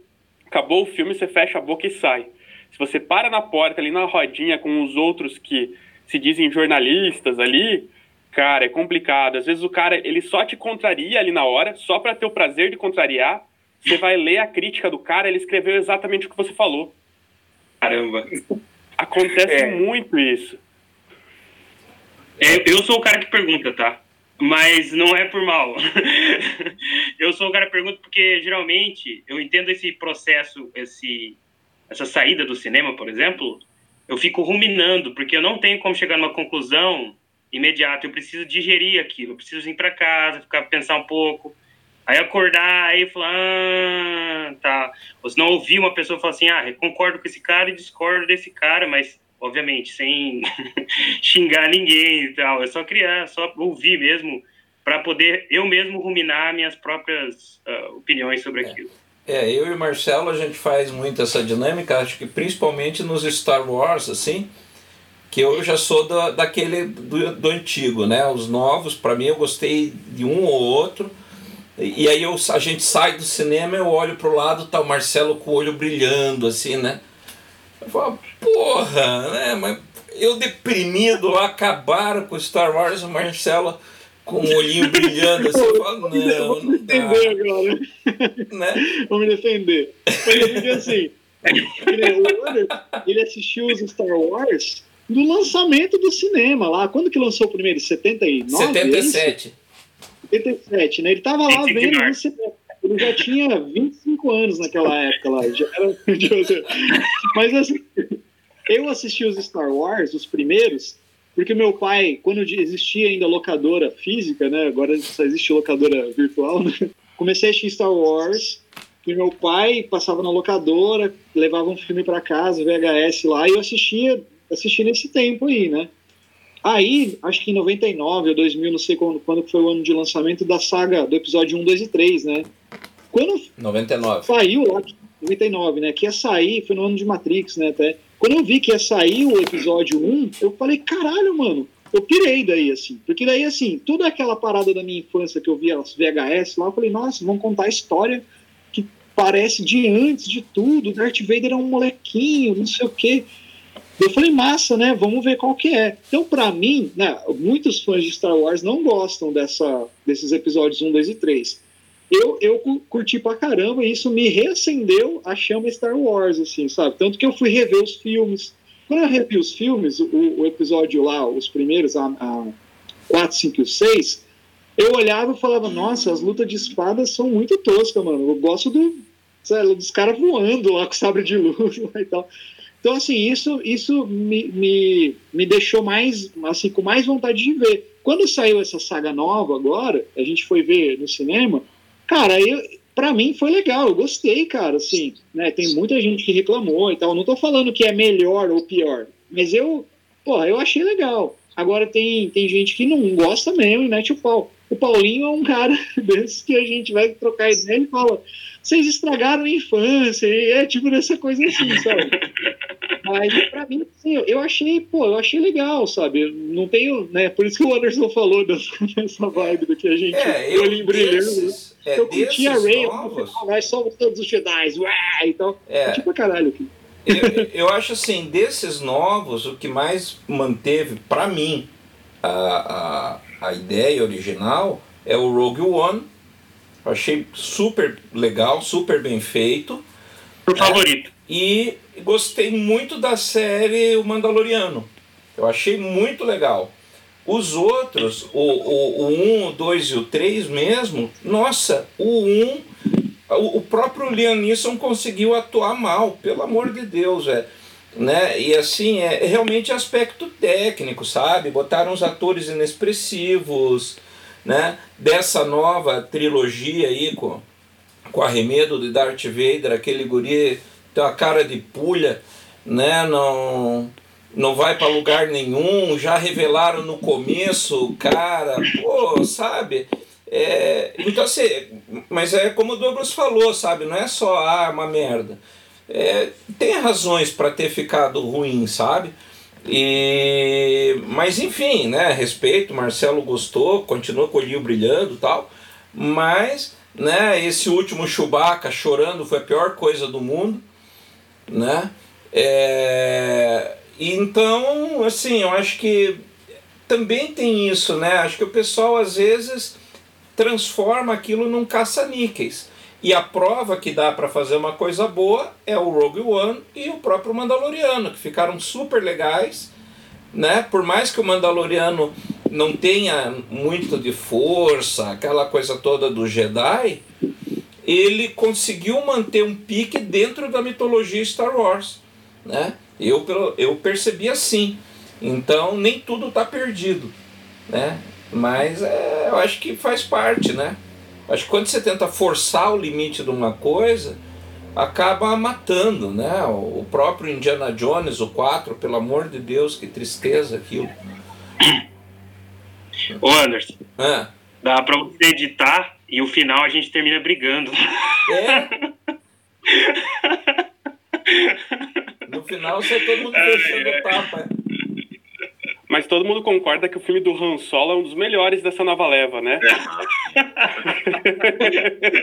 Acabou o filme, você fecha a boca e sai. Se você para na porta ali na rodinha com os outros que se dizem jornalistas ali, cara, é complicado. Às vezes o cara ele só te contraria ali na hora, só para ter o prazer de contrariar. Você vai ler a crítica do cara, ele escreveu exatamente o que você falou.
Caramba.
Acontece é. muito isso.
É, eu sou o cara que pergunta, tá? Mas não é por mal. eu sou o cara que pergunta porque geralmente eu entendo esse processo, esse, essa saída do cinema, por exemplo, eu fico ruminando, porque eu não tenho como chegar numa conclusão imediata. Eu preciso digerir aquilo, eu preciso ir para casa, ficar pensar um pouco. Aí acordar, aí falar, ah, tá. Ou se não ouvir uma pessoa falar assim, ah, concordo com esse cara e discordo desse cara, mas, obviamente, sem xingar ninguém e tal. É só criar, só ouvir mesmo, para poder eu mesmo ruminar minhas próprias uh, opiniões sobre
é.
aquilo.
É, eu e o Marcelo, a gente faz muito essa dinâmica, acho que principalmente nos Star Wars, assim, que eu já sou da, daquele do, do antigo, né? Os novos, para mim, eu gostei de um ou outro, e aí eu, a gente sai do cinema, eu olho pro lado, tá o Marcelo com o olho brilhando, assim, né? Fala, porra, né? Mas eu deprimido acabaram com Star Wars, o Marcelo com o olhinho brilhando assim, fala, não,
Vou me defender agora.
Né?
Vou me defender. Porque assim, o Anderson, ele assistiu os Star Wars no lançamento do cinema lá. Quando que lançou o primeiro? 79?
77.
77, né? Ele tava lá vendo no cinema. Ele já tinha 25 anos naquela época lá. Já era... Mas assim, eu assisti os Star Wars, os primeiros, porque meu pai, quando existia ainda locadora física, né? Agora só existe locadora virtual, né? Comecei a assistir Star Wars, e meu pai passava na locadora, levava um filme para casa, VHS lá, e eu assistia, assistia nesse tempo aí, né? Aí, acho que em 99 ou 2000, não sei quando, quando foi o ano de lançamento da saga do episódio 1, 2 e 3, né? Quando
99.
saiu lá, 99, né? Que ia sair, foi no ano de Matrix, né? Até. Quando eu vi que ia sair o episódio 1, eu falei, caralho, mano, eu pirei daí, assim. Porque daí, assim, toda aquela parada da minha infância que eu via as VHS lá, eu falei, nossa, vão contar a história que parece de antes de tudo. Darth Vader é um molequinho, não sei o quê. Eu falei, massa, né? Vamos ver qual que é. Então, para mim, né, muitos fãs de Star Wars não gostam dessa, desses episódios 1, 2 e 3. Eu, eu curti pra caramba e isso me reacendeu a chama Star Wars, assim, sabe? Tanto que eu fui rever os filmes. Quando eu revi os filmes, o, o episódio lá, os primeiros, a, a 4, 5 e 6, eu olhava e falava, nossa, as lutas de espadas são muito toscas, mano. Eu gosto do, dos caras voando lá com sabre de luz e tal. Então, assim, isso, isso me, me, me deixou mais, assim, com mais vontade de ver. Quando saiu essa saga nova agora, a gente foi ver no cinema, cara, eu, pra mim foi legal, eu gostei, cara, assim, né, tem muita gente que reclamou e tal, não tô falando que é melhor ou pior, mas eu, porra, eu achei legal. Agora tem, tem gente que não gosta mesmo e mete o pau. O Paulinho é um cara desses que a gente vai trocar ideia e fala, vocês estragaram a infância, e é tipo dessa coisa assim, sabe? Mas pra mim, assim, eu achei, pô, eu achei legal, sabe? Eu não tenho, né? Por isso que o Anderson falou dessa, dessa vibe do que a gente
É, eu
olho brilhando.
é,
eu curti a Ray,
novos,
nós somos todos os Jedi, ué, então,
É.
tipo pra caralho aqui.
eu, eu acho assim, desses novos, o que mais manteve pra mim a, a, ideia original é o Rogue One. Eu achei super legal, super bem feito.
Por favorito.
E gostei muito da série O Mandaloriano. Eu achei muito legal. Os outros, o, o, o 1, o 2 e o 3 mesmo, nossa, o 1, o, o próprio Liam Neeson conseguiu atuar mal, pelo amor de Deus, é. Né? E assim, é realmente aspecto técnico, sabe? Botaram os atores inexpressivos, né? Dessa nova trilogia aí com, com arremedo de Darth Vader, aquele guri tem uma cara de pulha, né? Não, não vai para lugar nenhum, já revelaram no começo, cara, pô, sabe? É, então assim, mas é como o Douglas falou, sabe? Não é só ah, uma merda. É, tem razões para ter ficado ruim, sabe? E, mas enfim, né? Respeito, Marcelo gostou, continua com o olhinho brilhando tal. Mas, né? Esse último Chewbacca chorando foi a pior coisa do mundo, né? É, então, assim, eu acho que também tem isso, né? Acho que o pessoal às vezes transforma aquilo num caça-níqueis. E a prova que dá para fazer uma coisa boa é o Rogue One e o próprio Mandaloriano, que ficaram super legais, né? Por mais que o Mandaloriano não tenha muito de força, aquela coisa toda do Jedi, ele conseguiu manter um pique dentro da mitologia Star Wars, né? Eu, eu percebi assim. Então nem tudo está perdido, né? Mas é, eu acho que faz parte, né? Acho que quando você tenta forçar o limite de uma coisa, acaba matando, né? O próprio Indiana Jones, o 4, pelo amor de Deus, que tristeza aquilo.
Ô, Anderson,
É,
dá pra você editar e o final a gente termina brigando.
é. No final sai todo mundo fechando o tapa.
Mas todo mundo concorda que o filme do Han Solo é um dos melhores dessa nova leva, né?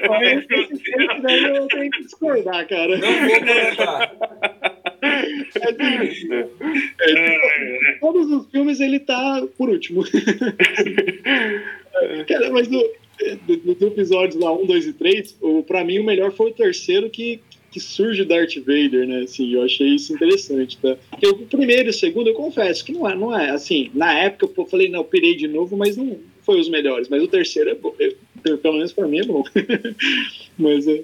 Mas esse daí eu tenho que discordar, cara.
Não vou comentar.
É, todos os filmes ele tá por último. Cara, mas no, dos episódios lá 1, 2 e 3, o, pra mim o melhor foi o terceiro que, que surge Darth Vader, né? Assim, eu achei isso interessante, tá? Porque o primeiro e o segundo, eu confesso que não é, não é assim, na época eu falei, não, eu pirei de novo, mas não foi os melhores. Mas o terceiro é bom, pelo menos pra mim é bom. mas é.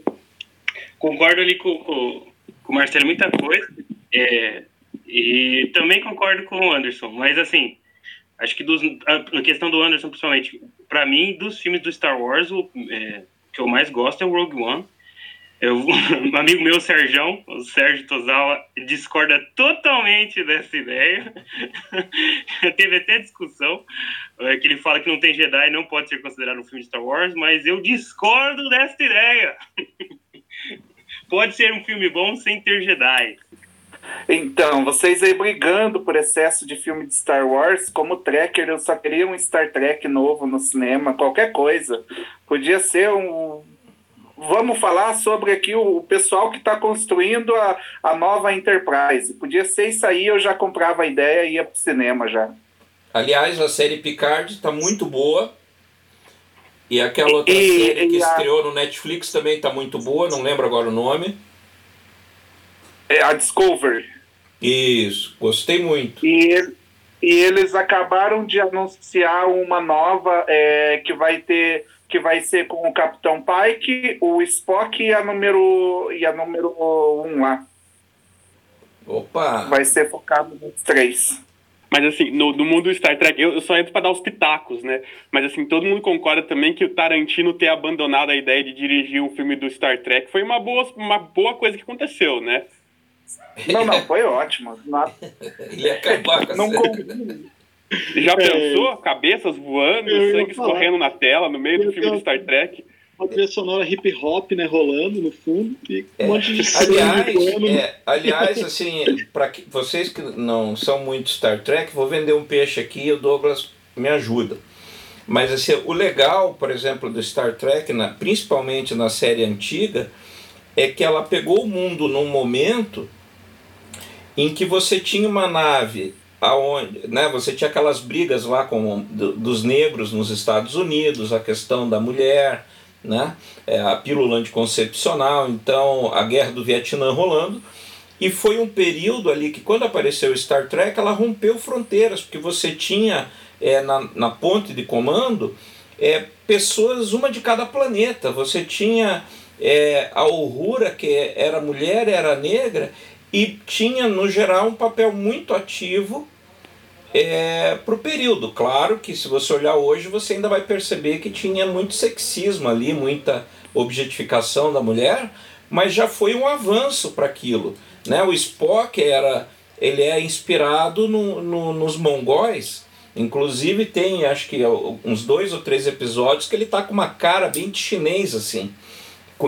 Concordo ali com, com, com o Marcelo muita coisa. É, e também concordo com o Anderson, mas assim, acho que dos, a, questão do Anderson, principalmente, para mim, dos filmes do Star Wars, o é, que eu mais gosto é o Rogue One. Eu, um amigo meu, o o Sérgio Tozawa, discorda totalmente dessa ideia. Teve até discussão, é, que ele fala que não tem Jedi e não pode ser considerado um filme de Star Wars, mas eu discordo dessa ideia. pode ser um filme bom sem ter Jedi.
Então, vocês aí brigando por excesso de filme de Star Wars, como tracker, eu só queria um Star Trek novo no cinema, qualquer coisa. Podia ser um. Vamos falar sobre aqui o, pessoal que está construindo a, a nova Enterprise. Podia ser isso aí, eu já comprava a ideia e ia pro cinema já.
Aliás, a série Picard está muito boa. E aquela outra e, série que a... estreou no Netflix também está muito boa, não lembro agora o nome.
É a Discovery.
Isso, gostei muito.
E, e eles acabaram de anunciar uma nova é, que vai ter que vai ser com o Capitão Pike, o Spock e a número e a número um lá.
Opa!
Vai ser focado nos três.
Mas assim, no, no mundo Star Trek, eu, eu só entro para dar os pitacos, né? Mas assim, todo mundo concorda também que o Tarantino ter abandonado a ideia de dirigir um filme do Star Trek foi uma boa, uma boa coisa que aconteceu, né?
Não, não, foi ótimo.
Ele ia acabar com não
Já pensou? É... Cabeças voando, sangue escorrendo na tela, no meio do filme de Star Trek
uma trilha sonora hip hop, né, rolando no fundo e um
é, monte de aliás, voando. É, aliás, assim, para vocês que não são muito Star Trek, vou vender um peixe aqui e o Douglas me ajuda. Mas assim, o legal, por exemplo, do Star Trek, na, principalmente na série antiga, é que ela pegou o mundo num momento em que você tinha uma nave aonde, né, você tinha aquelas brigas lá com do, dos negros nos Estados Unidos, a questão da mulher, né? É, a pílula anticoncepcional, então a guerra do Vietnã rolando. E foi um período ali que, quando apareceu Star Trek, ela rompeu fronteiras, porque você tinha é, na, na ponte de comando é, pessoas, uma de cada planeta. Você tinha é, a Uhura, que era mulher, era negra, e tinha, no geral, um papel muito ativo é, para o período. Claro que se você olhar hoje, você ainda vai perceber que tinha muito sexismo ali, muita objetificação da mulher, mas já foi um avanço para aquilo. Né? O Spock era, ele é inspirado no, no, nos mongóis, inclusive tem acho que uns dois ou três episódios que ele tá com uma cara bem de chinês assim,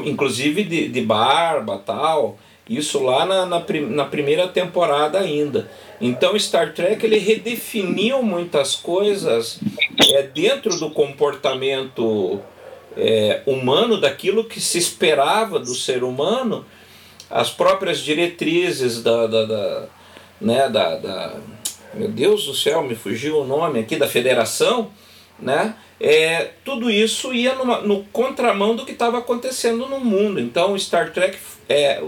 inclusive de, de barba tal. Isso lá na, na, na, primeira temporada ainda. Então Star Trek ele redefiniu muitas coisas é, dentro do comportamento é, humano, daquilo que se esperava do ser humano, as próprias diretrizes da, da, da né, da, da, meu Deus do céu, me fugiu o nome aqui, da federação, né? É, tudo isso ia numa, no contramão do que estava acontecendo no mundo. Então Star Trek é,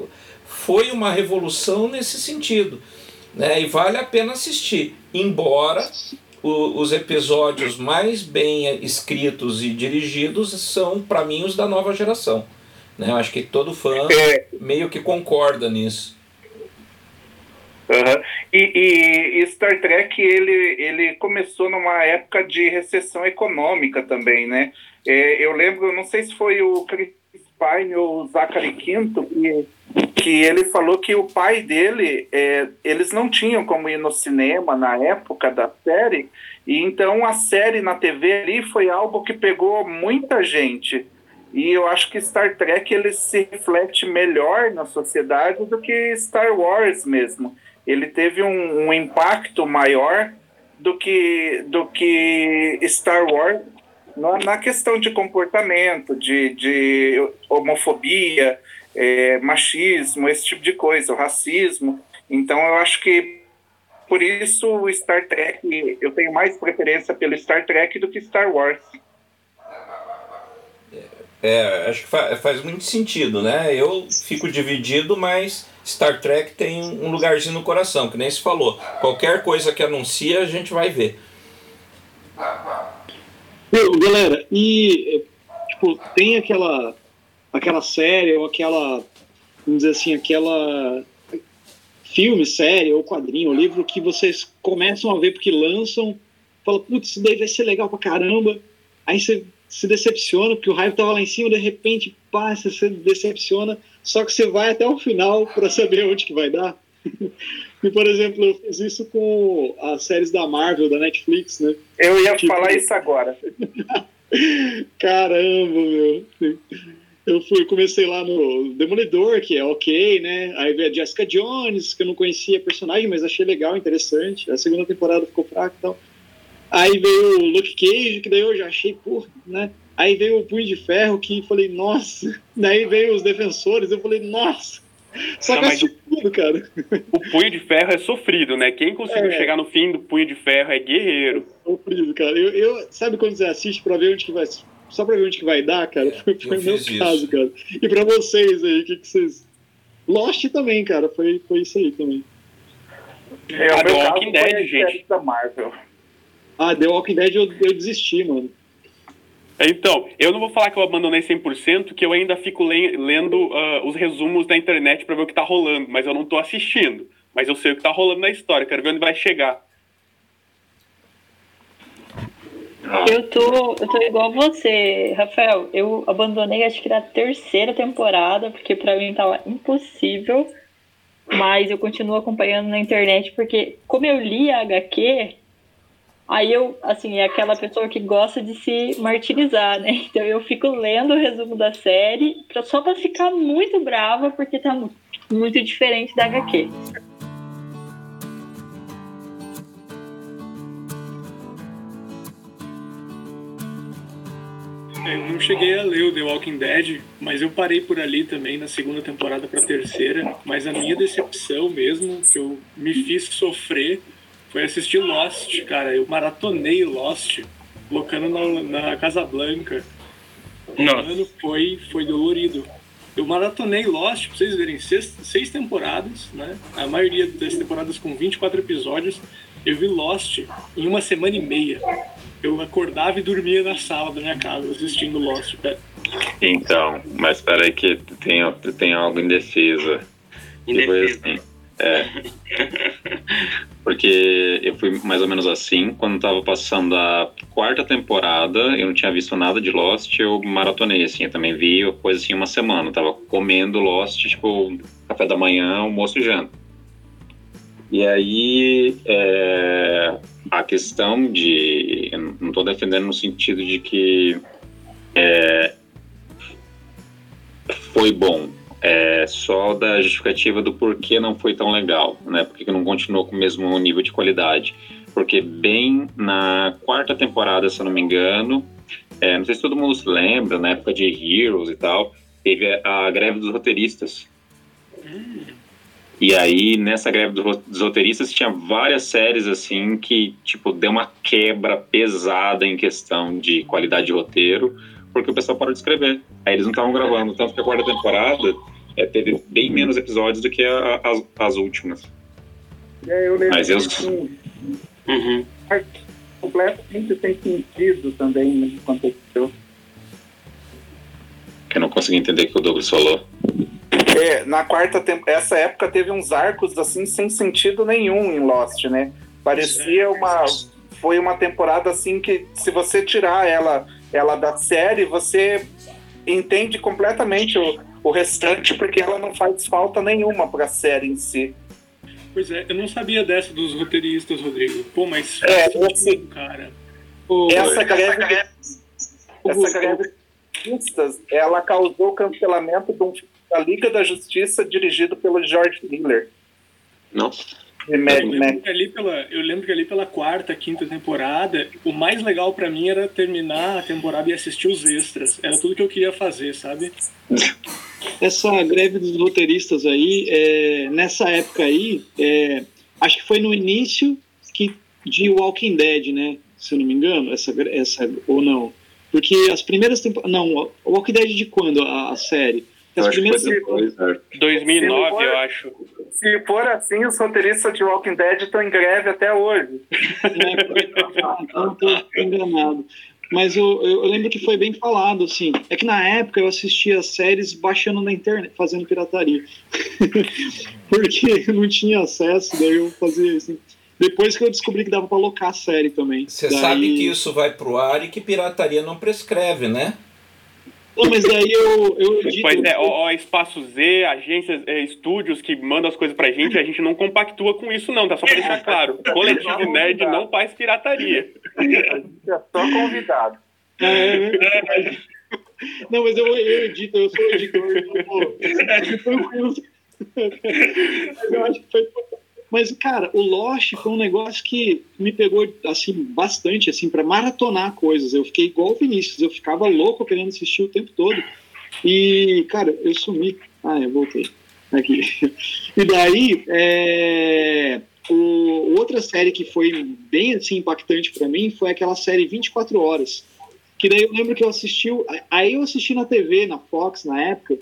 foi uma revolução nesse sentido. Né? E vale a pena assistir, embora o, os episódios mais bem escritos e dirigidos são, para mim, os da nova geração. Né? Eu acho que todo fã é. meio que concorda nisso.
Uhum. E, e, Star Trek ele, ele começou numa época de recessão econômica também, né? É, eu lembro, não sei se foi o Ou o Zachary Quinto que que ele falou que o pai dele, é, eles não tinham como ir no cinema na época da série, e então a série na TV ali foi algo que pegou muita gente. E eu acho que Star Trek ele se reflete melhor na sociedade do que Star Wars mesmo. Ele teve um, um impacto maior do que, do que Star Wars na, questão de comportamento, de, de homofobia, é, machismo, esse tipo de coisa, racismo. Então eu acho que por isso o Star Trek, eu tenho mais preferência pelo Star Trek do que Star Wars.
É, acho que faz, faz muito sentido, né? Eu fico dividido, mas Star Trek tem um lugarzinho no coração, que nem se falou. Qualquer coisa que anuncia, a gente vai ver.
Meu, galera, e tipo, tem aquela aquela série ou aquela, vamos dizer assim, aquela filme, série ou quadrinho ou livro que vocês começam a ver porque lançam, fala, putz, isso daí vai ser legal pra caramba. Aí você se decepciona porque o hype tava lá em cima, de repente, pá, você se decepciona, só que você vai até o final para saber onde que vai dar. E, por exemplo, eu fiz isso com as séries da Marvel, da Netflix, né?
Eu ia tipo... falar isso agora.
Caramba, meu. Eu fui, comecei lá no Demolidor, que é ok, né? Aí veio a Jessica Jones, que eu não conhecia a personagem, mas achei legal, interessante. A segunda temporada ficou fraca e tal. Aí veio o Luke Cage, que daí eu já achei, porra, né? Aí veio o Punho de Ferro, que falei, nossa. Daí veio os Defensores, eu falei, nossa. Só que tudo, cara.
O Punho de Ferro é sofrido, né? Quem conseguiu é. chegar no fim do Punho de Ferro é guerreiro.
É sofrido, cara. Eu, eu, sabe quando você assiste pra ver onde que vai... Só pra ver onde que vai dar, cara? Foi, foi o meu isso. caso, cara. E pra vocês aí, o que, que vocês... Lost também, cara. Foi, foi isso aí também.
É, o meu Walking Dead, gente. Da Marvel.
Ah, The Walking Dead eu, eu desisti, mano.
Então, eu não vou falar que eu abandonei 100%, que eu ainda fico le lendo uh, os resumos da internet para ver o que tá rolando, mas eu não tô assistindo. Mas eu sei o que tá rolando na história, quero ver onde vai chegar.
Eu tô, eu tô igual você, Rafael. Eu abandonei acho que na terceira temporada, porque para mim tava impossível. Mas eu continuo acompanhando na internet, porque como eu li a HQ, Aí eu, assim, é aquela pessoa que gosta de se martirizar, né? Então eu fico lendo o resumo da série pra, só pra ficar muito brava, porque tá muito diferente da HQ.
É, eu não cheguei a ler o The Walking Dead, mas eu parei por ali também na segunda temporada para terceira. Mas a minha decepção mesmo, que eu me fiz sofrer, foi assistir Lost, cara. Eu maratonei Lost, colocando na, na Casa Blanca. Nossa. Mano, foi, foi dolorido. Eu maratonei Lost, pra vocês verem, seis, seis temporadas, né? A maioria das temporadas com 24 episódios. Eu vi Lost em uma semana e meia. Eu acordava e dormia na sala da minha casa assistindo Lost, cara.
Então, mas peraí que tem, tem algo indeciso. Indeciso. Tipo assim, é. Porque eu fui mais ou menos assim. Quando tava passando a quarta temporada, eu não tinha visto nada de Lost, eu maratonei, assim. Eu também vi coisa assim uma semana. Eu tava comendo Lost, tipo, café da manhã, almoço e janta. E aí, é, a questão de. Eu não tô defendendo no sentido de que. É, foi bom é, só da justificativa do porquê não foi tão legal, né? Porque não continuou com o mesmo nível de qualidade. Porque bem na quarta temporada, se eu não me engano, é, não sei se todo mundo se lembra, na época de Heroes e tal, teve a greve dos roteiristas. E aí, nessa greve dos roteiristas, tinha várias séries, assim, que, tipo, deu uma quebra pesada em questão de qualidade de roteiro, porque o pessoal parou de escrever. Aí eles não estavam gravando, tanto que a quarta temporada é, teve bem menos episódios do que a, as, as últimas.
É, eu lembro Mas eu... Uhum. completamente sem sentido também no que aconteceu.
Eu não consegui entender o que o Douglas falou.
É, na quarta temporada, essa época teve uns arcos assim sem sentido nenhum em Lost, né? Parecia uma foi uma temporada assim que se você tirar ela ela da série, você entende completamente o, o restante porque ela não faz falta nenhuma para a série em si.
Pois é, eu não sabia dessa dos roteiristas, Rodrigo. Pô, mas
é, esse, cara. Pô, essa greve, essa greve ela causou o cancelamento de um da Liga da Justiça dirigido pelo George Miller.
Nossa.
Eu lembro, que ali pela, eu lembro que ali pela quarta, quinta temporada, o mais legal para mim era terminar a temporada e assistir os extras. Era tudo que eu queria fazer, sabe?
essa greve dos roteiristas aí, é, nessa época aí, é, acho que foi no início que, de Walking Dead, né? Se eu não me engano, essa, essa ou não. Porque as primeiras temporadas. Não, Walking Dead de quando a, a série? As primeiras
temporadas. 2009, for, eu acho.
Se for assim, os roteiristas de Walking Dead estão em greve até hoje.
Não estou enganado. Mas eu, eu, lembro que foi bem falado, assim. É que na época eu assistia séries baixando na internet, fazendo pirataria. Porque não tinha acesso, daí eu fazia assim. Depois que eu descobri que dava para alocar a série também.
Você
daí...
sabe que isso vai pro ar e que pirataria não prescreve, né?
Não, mas daí eu, eu edito.
Pois é, ó, ó, Espaço Z, agências, é, estúdios que mandam as coisas pra gente, a gente não compactua com isso, não, tá? Só pra deixar claro. Coletivo Nerd não faz pirataria.
A gente é só convidado.
É, é Não, mas eu, eu edito, eu sou editor, então, pô, tranquilo. Mas eu acho que foi mas, cara, o Lost foi um negócio que me pegou, assim, bastante, assim, para maratonar coisas. Eu fiquei igual o Vinícius, eu ficava louco querendo assistir o tempo todo. E, cara, eu sumi. Ah, eu voltei. Aqui. E daí, é... o... outra série que foi bem, assim, impactante para mim foi aquela série 24 Horas. Que daí eu lembro que eu assisti, aí eu assisti na TV, na Fox, na época,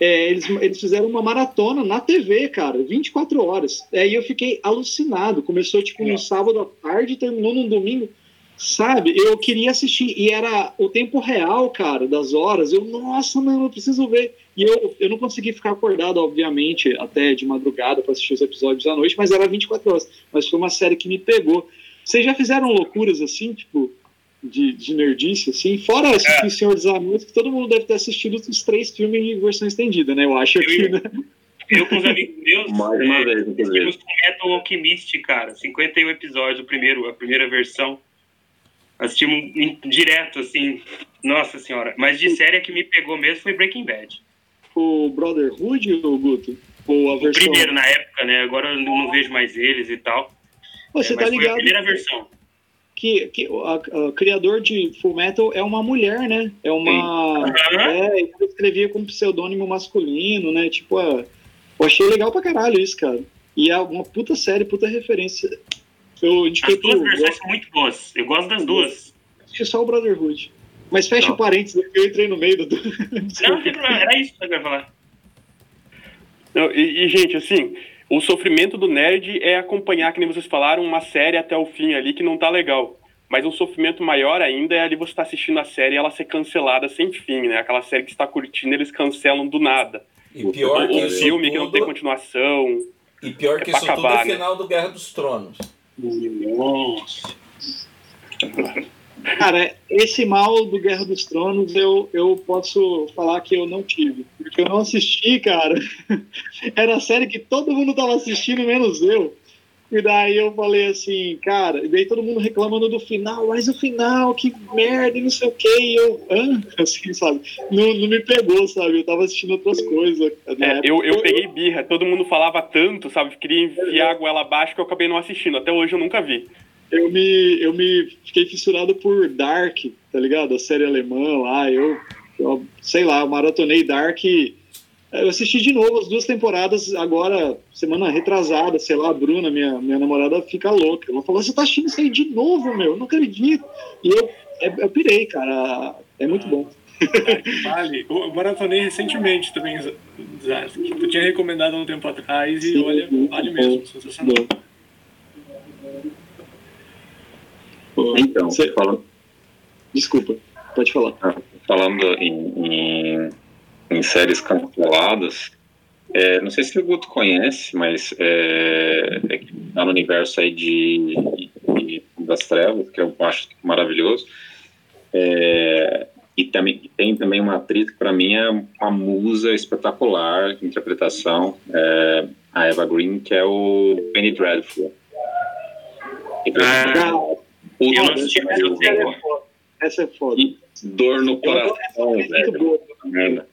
é, eles, eles fizeram uma maratona na TV, cara, 24 horas. Aí eu fiquei alucinado. Começou tipo no sábado à tarde, terminou num domingo. Sabe? Eu queria assistir. E era o tempo real, cara, das horas. Eu, nossa, mano, eu preciso ver. E eu, eu não consegui ficar acordado, obviamente, até de madrugada para assistir os episódios à noite, mas era 24 horas. Mas foi uma série que me pegou. Vocês já fizeram loucuras assim, tipo, de, de nerdice, assim, fora assistir é. Senhor dos Anéis, que todo mundo deve ter assistido os três filmes em versão estendida, né? Eu acho eu, que, né?
Eu com os amigos meus, Mais uma é, vez, assistimos Metal Alchemist, cara, 51 episódios, o primeiro, a primeira versão. Assistimos direto, assim, nossa senhora. Mas de série que me pegou mesmo foi Breaking Bad.
O Brotherhood ou Guto? Ou a versão...
O primeiro, na época, né? Agora eu não vejo mais eles e tal.
Você
é,
tá ligado? Foi a
primeira versão
que, que o criador de Full Metal é uma mulher, né? É uma. Uhum. É, ele escrevia com pseudônimo masculino, né? Tipo, é, eu achei legal pra caralho isso, cara. E é uma puta série, puta referência.
Eu indiquei As duas pro, versões são muito boas. Eu gosto das duas.
Acho só o Brotherhood. Mas fecha não. o parênteses, eu entrei no meio do.
não, não tem problema, era isso que eu ia falar.
Não, e, e, gente, assim, o sofrimento do nerd é acompanhar, que nem vocês falaram, uma série até o fim ali que não tá legal. Mas um sofrimento maior ainda é ali você estar tá assistindo a série e ela ser cancelada sem fim, né? Aquela série que está curtindo, eles cancelam do nada.
E pior
o,
que
o
isso
filme
tudo...
que não tem continuação.
E pior que é isso acabar, tudo é o né? final do Guerra dos Tronos.
Nossa.
Cara, esse mal do Guerra dos Tronos eu, eu posso falar que eu não tive. Porque eu não assisti, cara. Era a série que todo mundo tava assistindo, menos eu. E daí eu falei assim, cara, e daí todo mundo reclamando do final, mas o final, que merda, e não sei o que, e eu, hã? Assim, sabe? Não, não me pegou, sabe? Eu tava assistindo outras coisas.
É, eu, eu peguei birra, todo mundo falava tanto, sabe? Queria enfiar a goela abaixo que eu acabei não assistindo. Até hoje eu nunca vi
eu me, eu me fiquei fissurado por Dark, tá ligado? A série alemã lá, eu, eu sei lá, maratonei Dark. Eu assisti de novo as duas temporadas, agora, semana retrasada, sei lá, a Bruna, minha, minha namorada, fica louca. Ela falou: Você tá assistindo isso aí de novo, meu? Não acredito. E eu, eu pirei, cara. É muito bom.
Vale. Eu maratonei recentemente também, Tu tinha recomendado há um tempo atrás e Sim, olha, vale mesmo. Sensacional.
Então, Você... falando...
Desculpa, pode falar. Ah,
falando em, em, em, séries canceladas, é, não sei se o Guto conhece, mas é, é tá no universo aí de, de, das trevas, que eu acho maravilhoso. É, e também tem também uma atriz que para mim é uma musa espetacular de interpretação, é, a Eva Green, que é o Penny Dreadful.
Ah, o eu não assisti, mas eu sei. Essa é foda. E
dor no coração, velho.
Merda.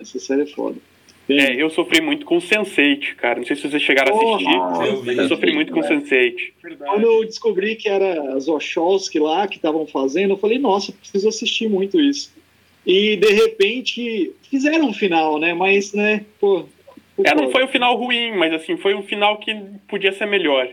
Essa série é foda.
É, eu sofri muito com Sense8, cara. Não sei se vocês chegaram a assistir. eu, eu sofri muito com Sense8.
Quando eu descobri que era as Wachowski lá que estavam fazendo, eu falei, nossa, preciso assistir muito isso. e de repente fizeram um final, né? Mas, né, pô.
É, não foi um final ruim, mas assim, foi um final que podia ser melhor.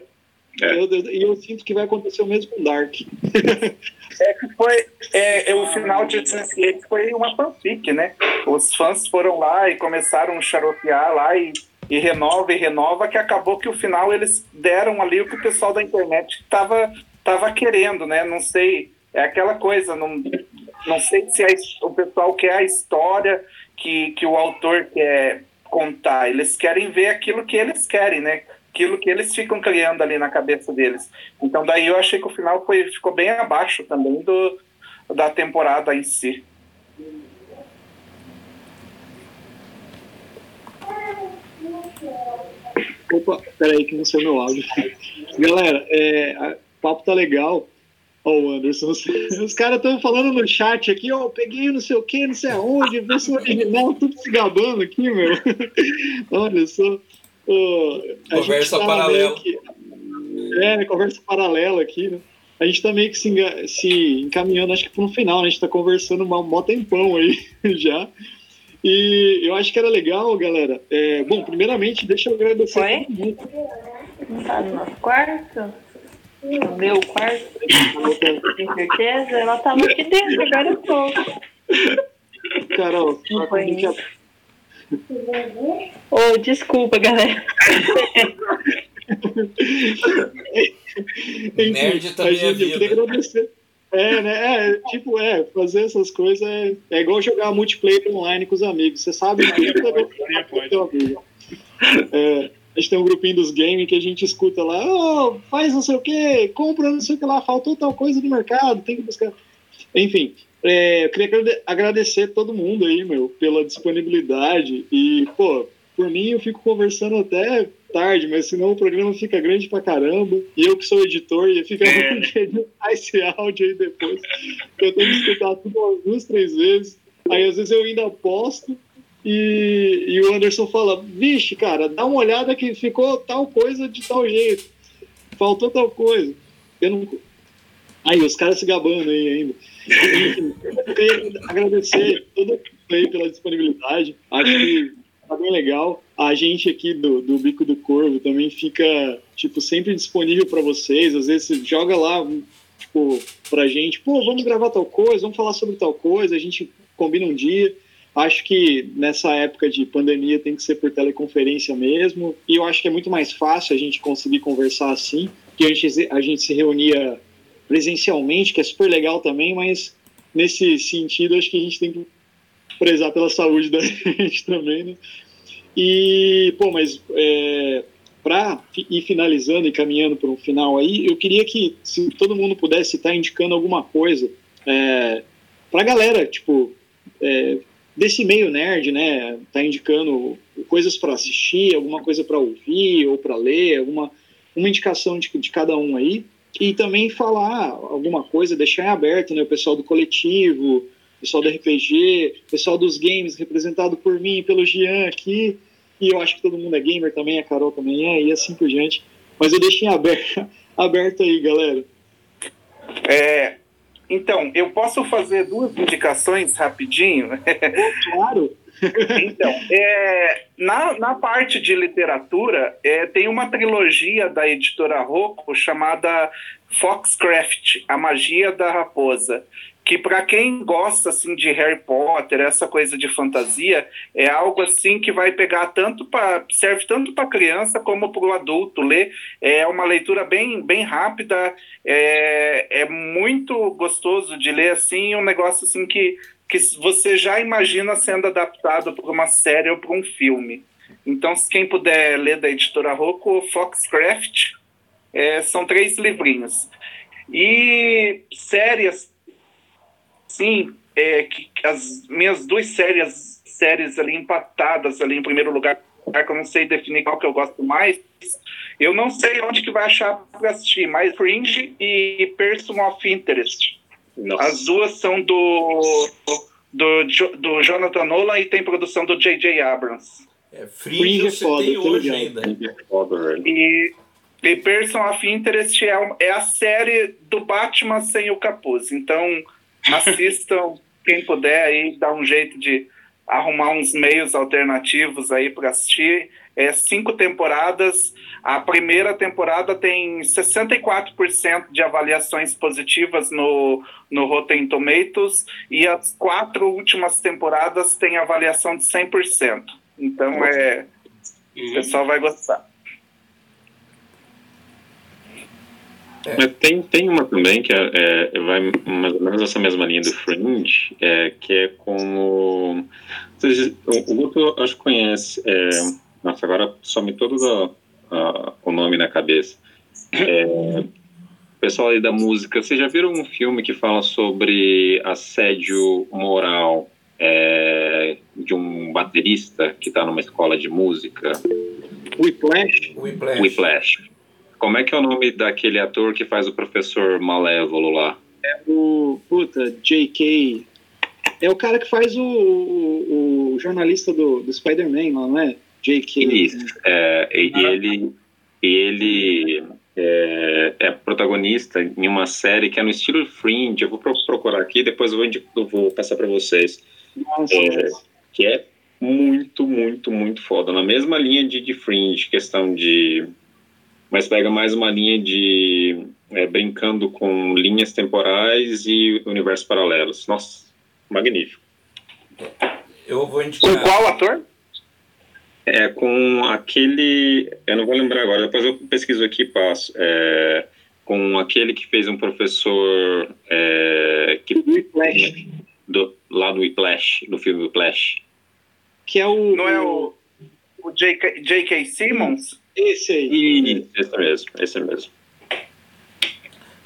É. E eu, eu, sinto que vai acontecer o mesmo com Dark.
é que foi. É, é, o final de Sense8 foi uma fanfic, né? Os fãs foram lá e começaram a xaropear lá e, e renova e renova, que acabou que o final eles deram ali o que o pessoal da internet tava, tava querendo, né? Não sei. É aquela coisa, não, não sei se a, o pessoal quer a história que, que o autor quer contar. Eles querem ver aquilo que eles querem, né? Aquilo que eles ficam criando ali na cabeça deles. Então daí eu achei que o final foi, ficou bem abaixo também do, da temporada em si.
Opa, peraí que não sei meu áudio. Galera, é, o papo tá legal. Ó, oh, Anderson, os, os caras estão falando no chat aqui, ó, oh, peguei não sei o que, não sei aonde, versão original, tudo se gabando aqui, meu. Olha só.
Conversa tá paralela.
Que, é, conversa paralela aqui, né? A gente tá meio que se, se encaminhando, acho que pro final, né? A gente tá conversando um mó tempão aí já. E eu acho que era legal, galera. É, bom, primeiramente, deixa eu agradecer.
Foi? Não tá no nosso quarto? no meu quarto, tem certeza? Ela tava aqui dentro, agora eu tô.
Carol,
não foi isso. Oh, desculpa, galera.
Enfim, Nerd também é gente,
é vida. Eu queria agradecer. É, né? É, tipo, é, fazer essas coisas é, é igual jogar multiplayer online com os amigos. Você sabe que é, a gente tem um grupinho dos games que a gente escuta lá, oh, faz não sei o que, compra não sei o que lá, faltou tal coisa no mercado, tem que buscar. Enfim, é, eu queria agradecer todo mundo aí, meu, pela disponibilidade. E, pô, por mim eu fico conversando até tarde, mas senão o programa fica grande pra caramba. E eu que sou editor, ia ficar é. de editar esse áudio aí depois. Eu tenho que escutar tudo umas duas, três vezes. Aí às vezes eu ainda posto e, e o Anderson fala: Vixe, cara, dá uma olhada que ficou tal coisa de tal jeito. Faltou tal coisa. Eu não... Aí, os caras se gabando aí ainda. E, agradecer todo mundo aí pela disponibilidade. Acho que tá bem legal. A gente aqui do, do Bico do Corvo também fica, tipo, sempre disponível para vocês. Às vezes joga lá, tipo, pra gente, pô, vamos gravar tal coisa, vamos falar sobre tal coisa, a gente combina um dia. Acho que nessa época de pandemia tem que ser por teleconferência mesmo. E eu acho que é muito mais fácil a gente conseguir conversar assim, que a gente, a gente se reunia presencialmente, que é super legal também, mas nesse sentido acho que a gente tem que prezar pela saúde da gente também, né? E, pô, mas é, para ir finalizando e caminhando para um final aí, eu queria que, se todo mundo pudesse estar indicando alguma coisa é, para a galera, tipo, é, desse meio nerd, né? Tá indicando coisas para assistir, alguma coisa para ouvir ou para ler, alguma uma indicação de, de cada um aí. E também falar alguma coisa, deixar em aberto, né? O pessoal do coletivo, pessoal do RPG, pessoal dos games, representado por mim pelo Jean aqui. E eu acho que todo mundo é gamer também, a Carol também é, e assim por diante. Mas eu deixei aberto, aberto aí, galera.
É, então, eu posso fazer duas indicações rapidinho?
Claro!
Então, é, na, na parte de literatura, é, tem uma trilogia da editora Rocco chamada Foxcraft, A Magia da Raposa que para quem gosta assim de Harry Potter, essa coisa de fantasia, é algo assim que vai pegar tanto para serve tanto para criança como para o adulto ler. É uma leitura bem bem rápida, é, é muito gostoso de ler assim, um negócio assim que que você já imagina sendo adaptado para uma série ou para um filme. Então, quem puder ler da editora Rocco, Foxcraft, é, são três livrinhos. E séries sim é, que as minhas duas séries, séries ali empatadas ali em primeiro lugar, que eu não sei definir qual que eu gosto mais. Eu não sei onde que vai achar para assistir, mas Fringe e Person of Interest. Nossa. As duas são do, do, do Jonathan Nolan e tem produção do J.J. Abrams.
É, Fringe, Fringe é foda, tem hoje ainda.
E, e Person of Interest é, é a série do Batman sem o capuz. Então, assistam quem puder aí dar um jeito de arrumar uns meios alternativos aí para assistir. É cinco temporadas. A primeira temporada tem 64% de avaliações positivas no, no Rotten Tomatoes e as quatro últimas temporadas têm avaliação de 100%. Então é, o pessoal vai gostar.
É. Tem, tem uma também que é, é, vai mais ou menos essa mesma linha do Fringe, é, que é como. O Guto acho que conhece. Nossa, agora some todo o nome na cabeça. É, pessoal aí da música, vocês já viram um filme que fala sobre assédio moral é, de um baterista que está numa escola de música?
Whiplash?
Whiplash.
Whiplash. Como é que é o nome daquele ator que faz o professor Malévolo lá?
É o. Puta, J.K. É o cara que faz o, o, o jornalista do, do Spider-Man, não é? J.K.
Isso. É, e ele, ele é, é, protagonista em uma série que é no estilo Fringe. Eu vou procurar aqui, depois eu vou, eu vou passar para vocês.
Nossa,
é, que é muito, muito, muito foda. Na mesma linha de, de Fringe, questão de mas pega mais uma linha de é, brincando com linhas temporais e universos paralelos. Nossa, magnífico.
Eu vou indicar.
Com qual ator?
É com aquele. Eu não vou lembrar agora, depois eu pesquiso aqui e passo. É, com aquele que fez um professor. É, que, do, lá do Whiplash, do filme Whiplash.
Que é o.
Não é o. O J.K. Simmons?
Esse aí.
Esse mesmo, esse mesmo.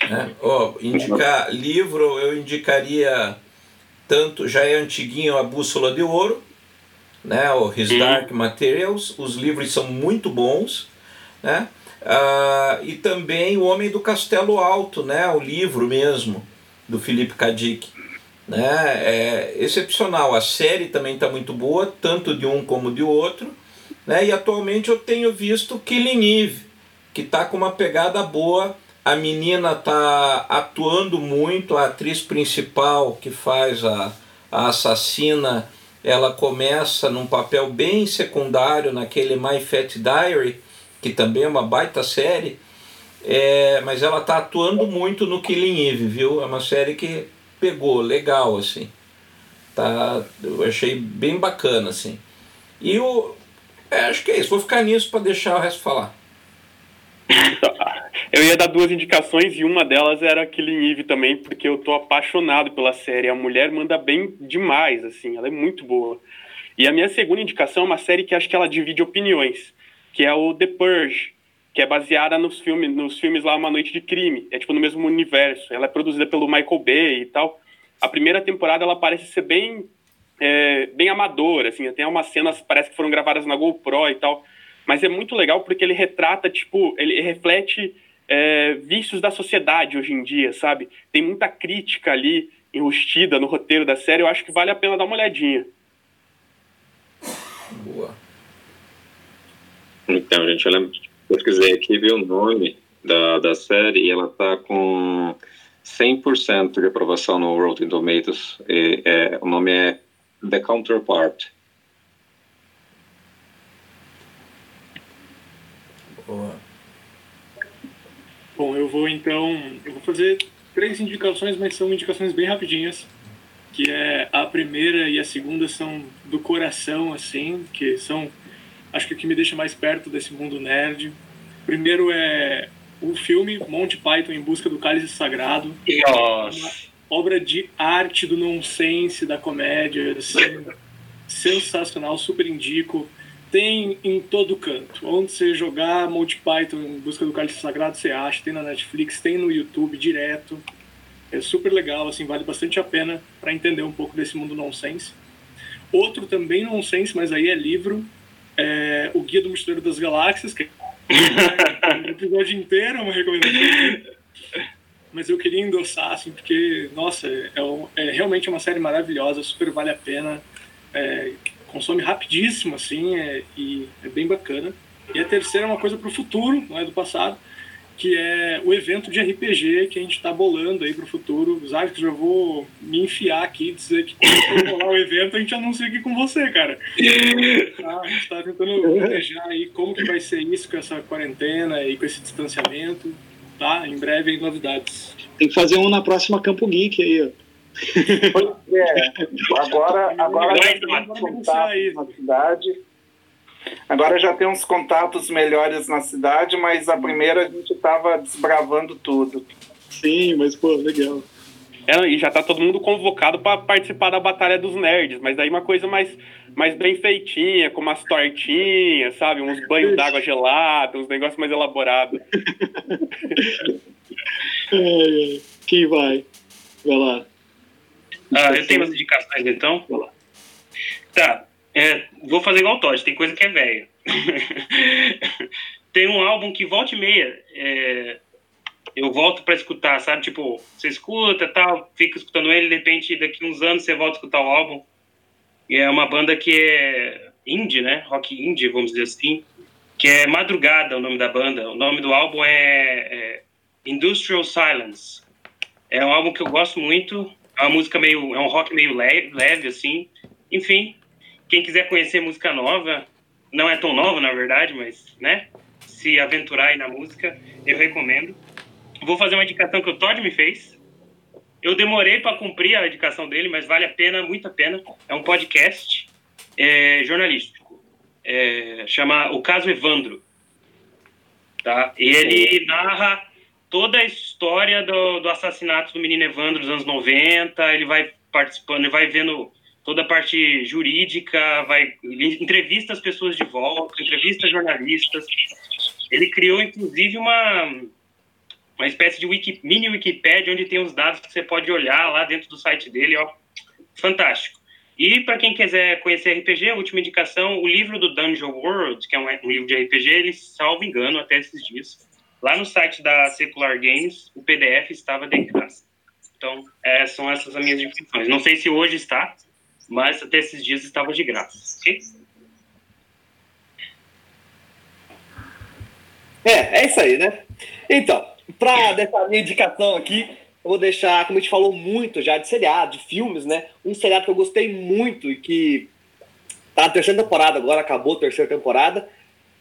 É, oh, indicar livro, eu indicaria tanto, já é antiguinho a Bússola de Ouro, né, o His Dark Materials, os livros são muito bons, né, ah, e também O Homem do Castelo Alto, né, o livro mesmo, do Felipe Kadik, né, é excepcional, a série também está muito boa, tanto de um como de outro, né? E atualmente eu tenho visto Killing Eve, que está com uma pegada boa. A menina está atuando muito, a atriz principal que faz a, a assassina, ela começa num papel bem secundário naquele My Fat Diary, que também é uma baita série, é, mas ela está atuando muito no Killing Eve, viu? É uma série que pegou, legal, assim. Tá, eu achei bem bacana, assim. E o, é, acho que é isso. Vou ficar nisso para deixar o resto falar.
Eu ia dar duas indicações e uma delas era Killing Eve também, porque eu tô apaixonado pela série. A mulher manda bem demais, assim, ela é muito boa. E a minha segunda indicação é uma série que acho que ela divide opiniões, que é o The Purge, que é baseada nos filmes, nos filmes lá Uma Noite de Crime. É tipo no mesmo universo. Ela é produzida pelo Michael Bay e tal. A primeira temporada ela parece ser bem é, bem amador, assim, tem umas cenas parece que foram gravadas na GoPro e tal, mas é muito legal porque ele retrata, tipo, ele reflete é, vícios da sociedade hoje em dia, sabe? Tem muita crítica ali enrustida no roteiro da série, eu acho que vale a pena dar uma olhadinha.
Boa.
Então, gente, eu lembro, pesquisei aqui, vi o nome da, da série e ela tá com 100% de aprovação no Rotten Tomatoes. E, é, o nome é the counterpart.
Bom, eu vou então, eu vou fazer três indicações, mas são indicações bem rapidinhas, que é a primeira e a segunda são do coração, assim, que são, acho que o que me deixa mais perto desse mundo nerd. Primeiro é o filme Monty Python em Busca do Cálice Sagrado.
Nossa!
obra de arte do nonsense, da comédia, assim, sensacional, super indico. Tem em todo canto. Onde você jogar Monty Python em busca do cálice sagrado, você acha. Tem na Netflix, tem no YouTube direto. É super legal, assim, vale bastante a pena para entender um pouco desse mundo nonsense. Outro também nonsense, mas aí é livro, é O Guia do Mochileiro das Galáxias, que é um episódio inteiro, é uma recomendação mas eu queria endossar, assim, porque, nossa, é, é realmente uma série maravilhosa, super vale a pena, é, consome rapidíssimo, assim, é, e é bem bacana. E a terceira é uma coisa para o futuro, não é do passado, que é o evento de RPG que a gente está bolando aí para o futuro. Zac, já vou me enfiar aqui e dizer que quando for o evento, a gente anuncia aqui com você, cara. Tá, a gente está tentando planejar aí como que vai ser isso com essa quarentena e com esse distanciamento. Tá? Em breve, novidades.
Tem que fazer um na próxima Campo Geek aí, ó.
Pois é. Agora, agora já tem contatos na cidade. Agora já tem uns contatos melhores na cidade, mas a primeira a gente estava desbravando tudo.
Sim, mas pô, legal.
É, e já tá todo mundo convocado para participar da Batalha dos Nerds, mas daí uma coisa mais, mais bem feitinha, com umas tortinhas, sabe? Uns banhos d'água gelada, uns negócios mais elaborados.
Quem vai? Vai lá.
Ah, eu tenho umas indicações então.
Vai lá.
Tá. É, vou fazer igual o Todd, tem coisa que é velha. tem um álbum que volta e meia. É, eu volto para escutar, sabe? Tipo, você escuta tal, fica escutando ele, de repente, daqui uns anos você volta a escutar o álbum. E é uma banda que é indie, né? Rock indie, vamos dizer assim. Que é Madrugada, o nome da banda. O nome do álbum é, é Industrial Silence. É um álbum que eu gosto muito. É uma música meio. É um rock meio leve, leve assim. Enfim, quem quiser conhecer música nova, não é tão nova, na verdade, mas, né? Se aventurar aí na música, eu recomendo. Vou fazer uma indicação que o Todd me fez. Eu demorei para cumprir a indicação dele, mas vale a pena, muito a pena. É um podcast é, jornalístico. É, chama O Caso Evandro. Tá? Ele narra toda a história do, do assassinato do menino Evandro dos anos 90. Ele vai participando, ele vai vendo toda a parte jurídica, vai entrevista as pessoas de volta, entrevista jornalistas. Ele criou, inclusive, uma uma espécie de wiki, mini Wikipedia onde tem os dados que você pode olhar lá dentro do site dele, ó. Fantástico. E para quem quiser conhecer RPG, última indicação, o livro do Dungeon World, que é um, um, livro de RPG, ele, salvo engano, até esses dias, lá no site da Secular Games, o PDF estava de graça. Então, é, são essas as minhas indicações. Não sei se hoje está, mas até esses dias estava de graça.
É, é isso aí, né? Então, para dessa minha indicação aqui, eu vou deixar, como a gente falou muito já de seriado, de filmes, né? Um seriado que eu gostei muito e que tá na terceira temporada agora, acabou a terceira temporada,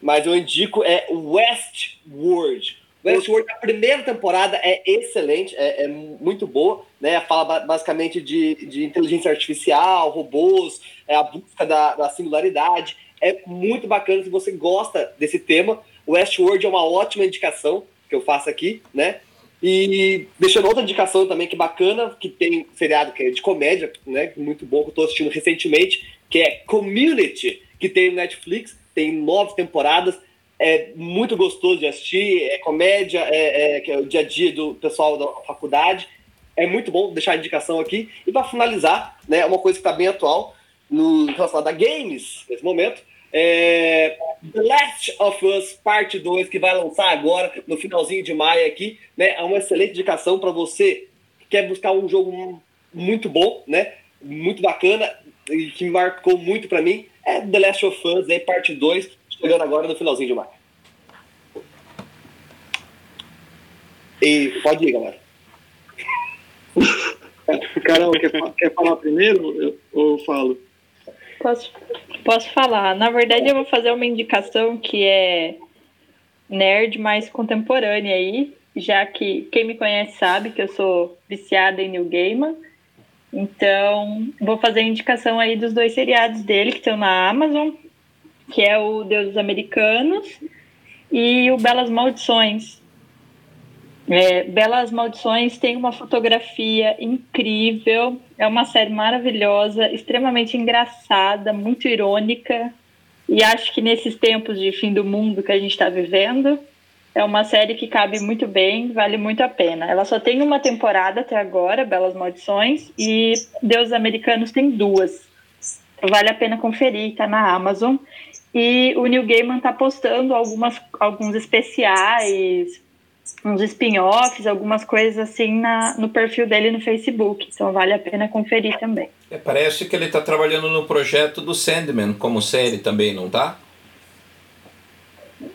mas eu indico é Westworld. Westworld, a primeira temporada é excelente, é, é, muito boa, né? Fala basicamente de, de inteligência artificial, robôs, é a busca da, da singularidade. É muito bacana se você gosta desse tema. Westworld é uma ótima indicação que eu faço aqui, né? E deixando outra indicação também que bacana, que tem um seriado que é de comédia, né? Muito bom, que eu tô assistindo recentemente, que é Community, que tem no Netflix, tem nove temporadas, é muito gostoso de assistir, é comédia, é, é, é o dia a dia do pessoal da faculdade. É muito bom deixar a indicação aqui. E para finalizar, né, uma coisa que está bem atual no relacionado a games nesse momento, é The Last of Us Parte 2, que vai lançar agora, no finalzinho de maio aqui, né? É uma excelente indicação para você que quer buscar um jogo muito bom, né? Muito bacana e que marcou muito para mim. É The Last of Us, aí, parte 2, chegando agora no finalzinho de maio. E pode ir, galera.
Carol, quer, quer falar primeiro ou eu falo?
Posso, posso falar. Na verdade, eu vou fazer uma indicação que é nerd mais contemporânea aí, já que quem me conhece sabe que eu sou viciada em New Gamer. Então, vou fazer a indicação aí dos dois seriados dele que estão na Amazon, que é o Deus dos Americanos e o Belas Maldições. É, Belas Maldições tem uma fotografia incrível, é uma série maravilhosa, extremamente engraçada, muito irônica, e acho que nesses tempos de fim do mundo que a gente está vivendo, é uma série que cabe muito bem, vale muito a pena. Ela só tem uma temporada até agora, Belas Maldições, e Deus Americanos tem duas. Vale a pena conferir, tá na Amazon. E o Neil Gaiman tá postando algumas, alguns especiais, uns spin-offs, algumas coisas assim na, no perfil dele no Facebook. Então vale a pena conferir também.
É, parece que ele está trabalhando no projeto do Sandman como série também, não tá?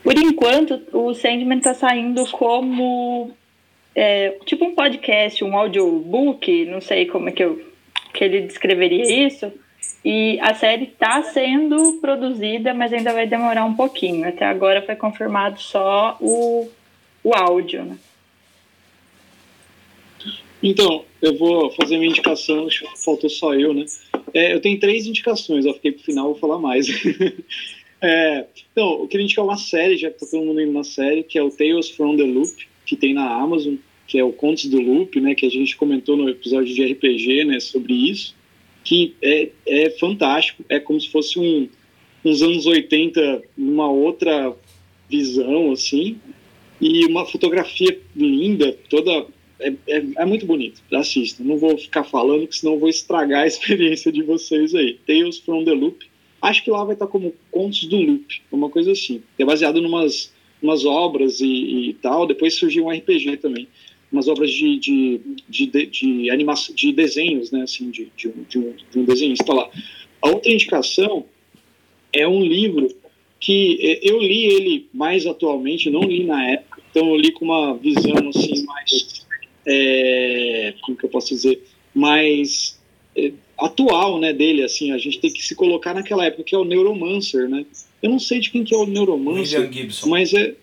Por enquanto, o Sandman está saindo como é, tipo um podcast, um audiobook, não sei como é que, eu, que ele descreveria isso. E a série está sendo produzida, mas ainda vai demorar um pouquinho. Até agora foi confirmado só o, o áudio, né?
Então, eu vou fazer minha indicação, faltou só eu, né? É, eu tenho três indicações, eu fiquei pro final, vou falar mais. é, então, eu queria indicar uma série, já que tá todo mundo indo na série, que é o Tales from the Loop, que tem na Amazon, que é o Contos do Loop, né? Que a gente comentou no episódio de RPG, né? Sobre isso, que é, é fantástico, é como se fosse um, uns anos 80, uma outra visão, assim, e uma fotografia linda, toda é, é, é, muito bonito. Assista. Não vou ficar falando, que senão vou estragar a experiência de vocês aí. Tales from the Loop. Acho que lá vai estar como Contos do Loop, uma coisa assim. É baseado em umas, obras e, e, tal. Depois surgiu um RPG também. Umas obras de, de, de, de, de animação, de desenhos, né? Assim, de, de, um, de, um, de um desenhista lá. A outra indicação é um livro que é, eu li ele mais atualmente, não li na época, então eu li com uma visão assim mais é, como que eu posso dizer, mais é, atual, né, dele, assim, a gente tem que se colocar naquela época, que é o Neuromancer, né? Eu não sei de quem que é o Neuromancer,
William Gibson.
mas é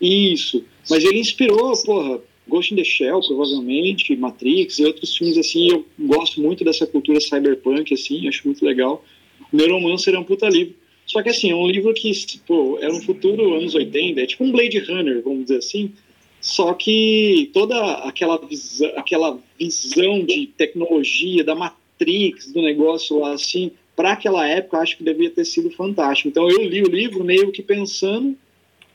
isso, mas ele inspirou, porra, Ghost in the Shell, provavelmente, Matrix e outros filmes, assim, eu gosto muito dessa cultura cyberpunk, assim, acho muito legal. Neuromancer é um puta livro. Só que, assim, é um livro que, pô, era um futuro anos 80, é tipo um Blade Runner, vamos dizer assim, só que toda aquela, visão, aquela visão de tecnologia, da Matrix, do negócio lá assim, para aquela época, acho que devia ter sido fantástico. Então eu li o livro meio que pensando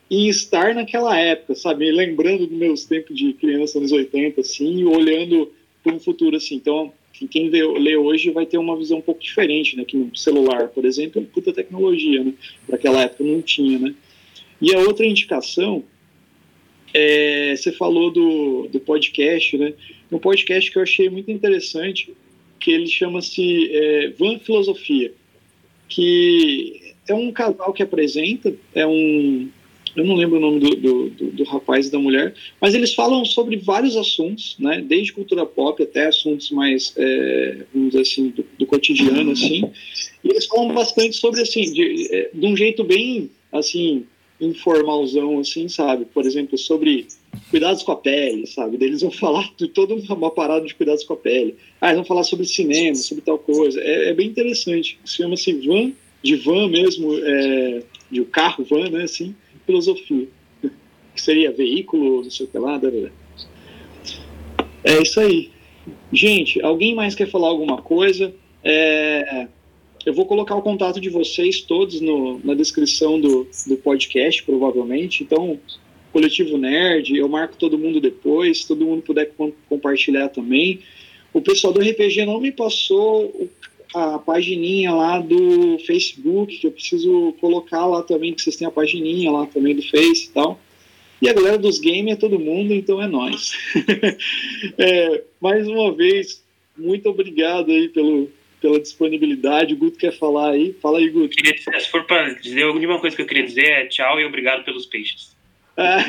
em estar naquela época, sabe? Lembrando dos meus tempos de criança, anos 80, assim, e olhando para um futuro assim. Então, quem lê hoje vai ter uma visão um pouco diferente, né? Que no celular, por exemplo, é puta tecnologia, né? Para aquela época não tinha, né? E a outra indicação é, você falou do, do podcast, né? Um podcast que eu achei muito interessante, que ele chama-se é, Van Filosofia, que é um casal que apresenta, é um, eu não lembro o nome do, do, do, do, rapaz e da mulher, mas eles falam sobre vários assuntos, né, desde cultura pop até assuntos mais, é, vamos dizer assim, do, do, cotidiano, assim, e eles falam bastante sobre, assim, de, é, de um jeito bem, assim, informalzão, assim, sabe? Por exemplo, sobre cuidados com a pele, sabe? Eles vão falar de toda uma parada de cuidados com a pele. Ah, eles vão falar sobre cinema, sobre tal coisa. É, é bem interessante. Chama-se van, de van mesmo, é, de carro van, né? Assim, filosofia. Que seria veículo, não sei o que lá. É isso aí. Gente, alguém mais quer falar alguma coisa? É, eu vou colocar o contato de vocês todos no, na descrição do, do podcast, provavelmente. Então, Coletivo Nerd, eu marco todo mundo depois, todo mundo puder compartilhar também. O pessoal do RPG não me passou a pagininha lá do Facebook, que eu preciso colocar lá também, que vocês têm a pagininha lá também do Face e tal. E a galera dos games é todo mundo, então é nós. é, mais uma vez, muito obrigado aí pelo, pela disponibilidade. O Guto quer falar aí. Fala aí, Guto.
Se for para dizer alguma coisa que eu queria dizer, é tchau e obrigado pelos peixes.
É.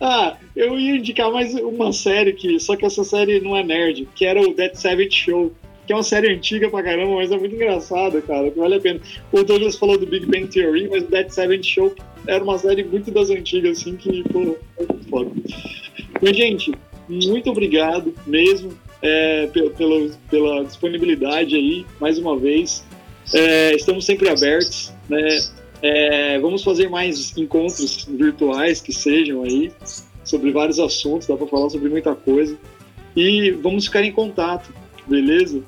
ah, eu ia indicar mais uma série que, só que essa série não é nerd, que era o Dead Savage Show, que é uma série antiga pra caramba, mas é muito engraçada, cara, que vale a pena. O Douglas falou do Big Bang Theory, mas o Dead Savage Show era uma série muito das antigas, assim, que, pô, é muito foda. Mas, gente, muito obrigado mesmo é, pela, pela disponibilidade aí, mais uma vez. É, estamos sempre abertos, né? É, vamos fazer mais encontros virtuais que sejam aí, sobre vários assuntos, dá para falar sobre muita coisa. E vamos ficar em contato, beleza?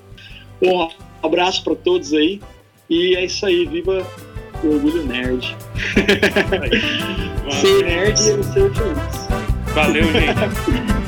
Um abraço para todos aí. E é isso aí, viva o orgulho nerd. ser nerd e ser feliz.
Valeu, gente.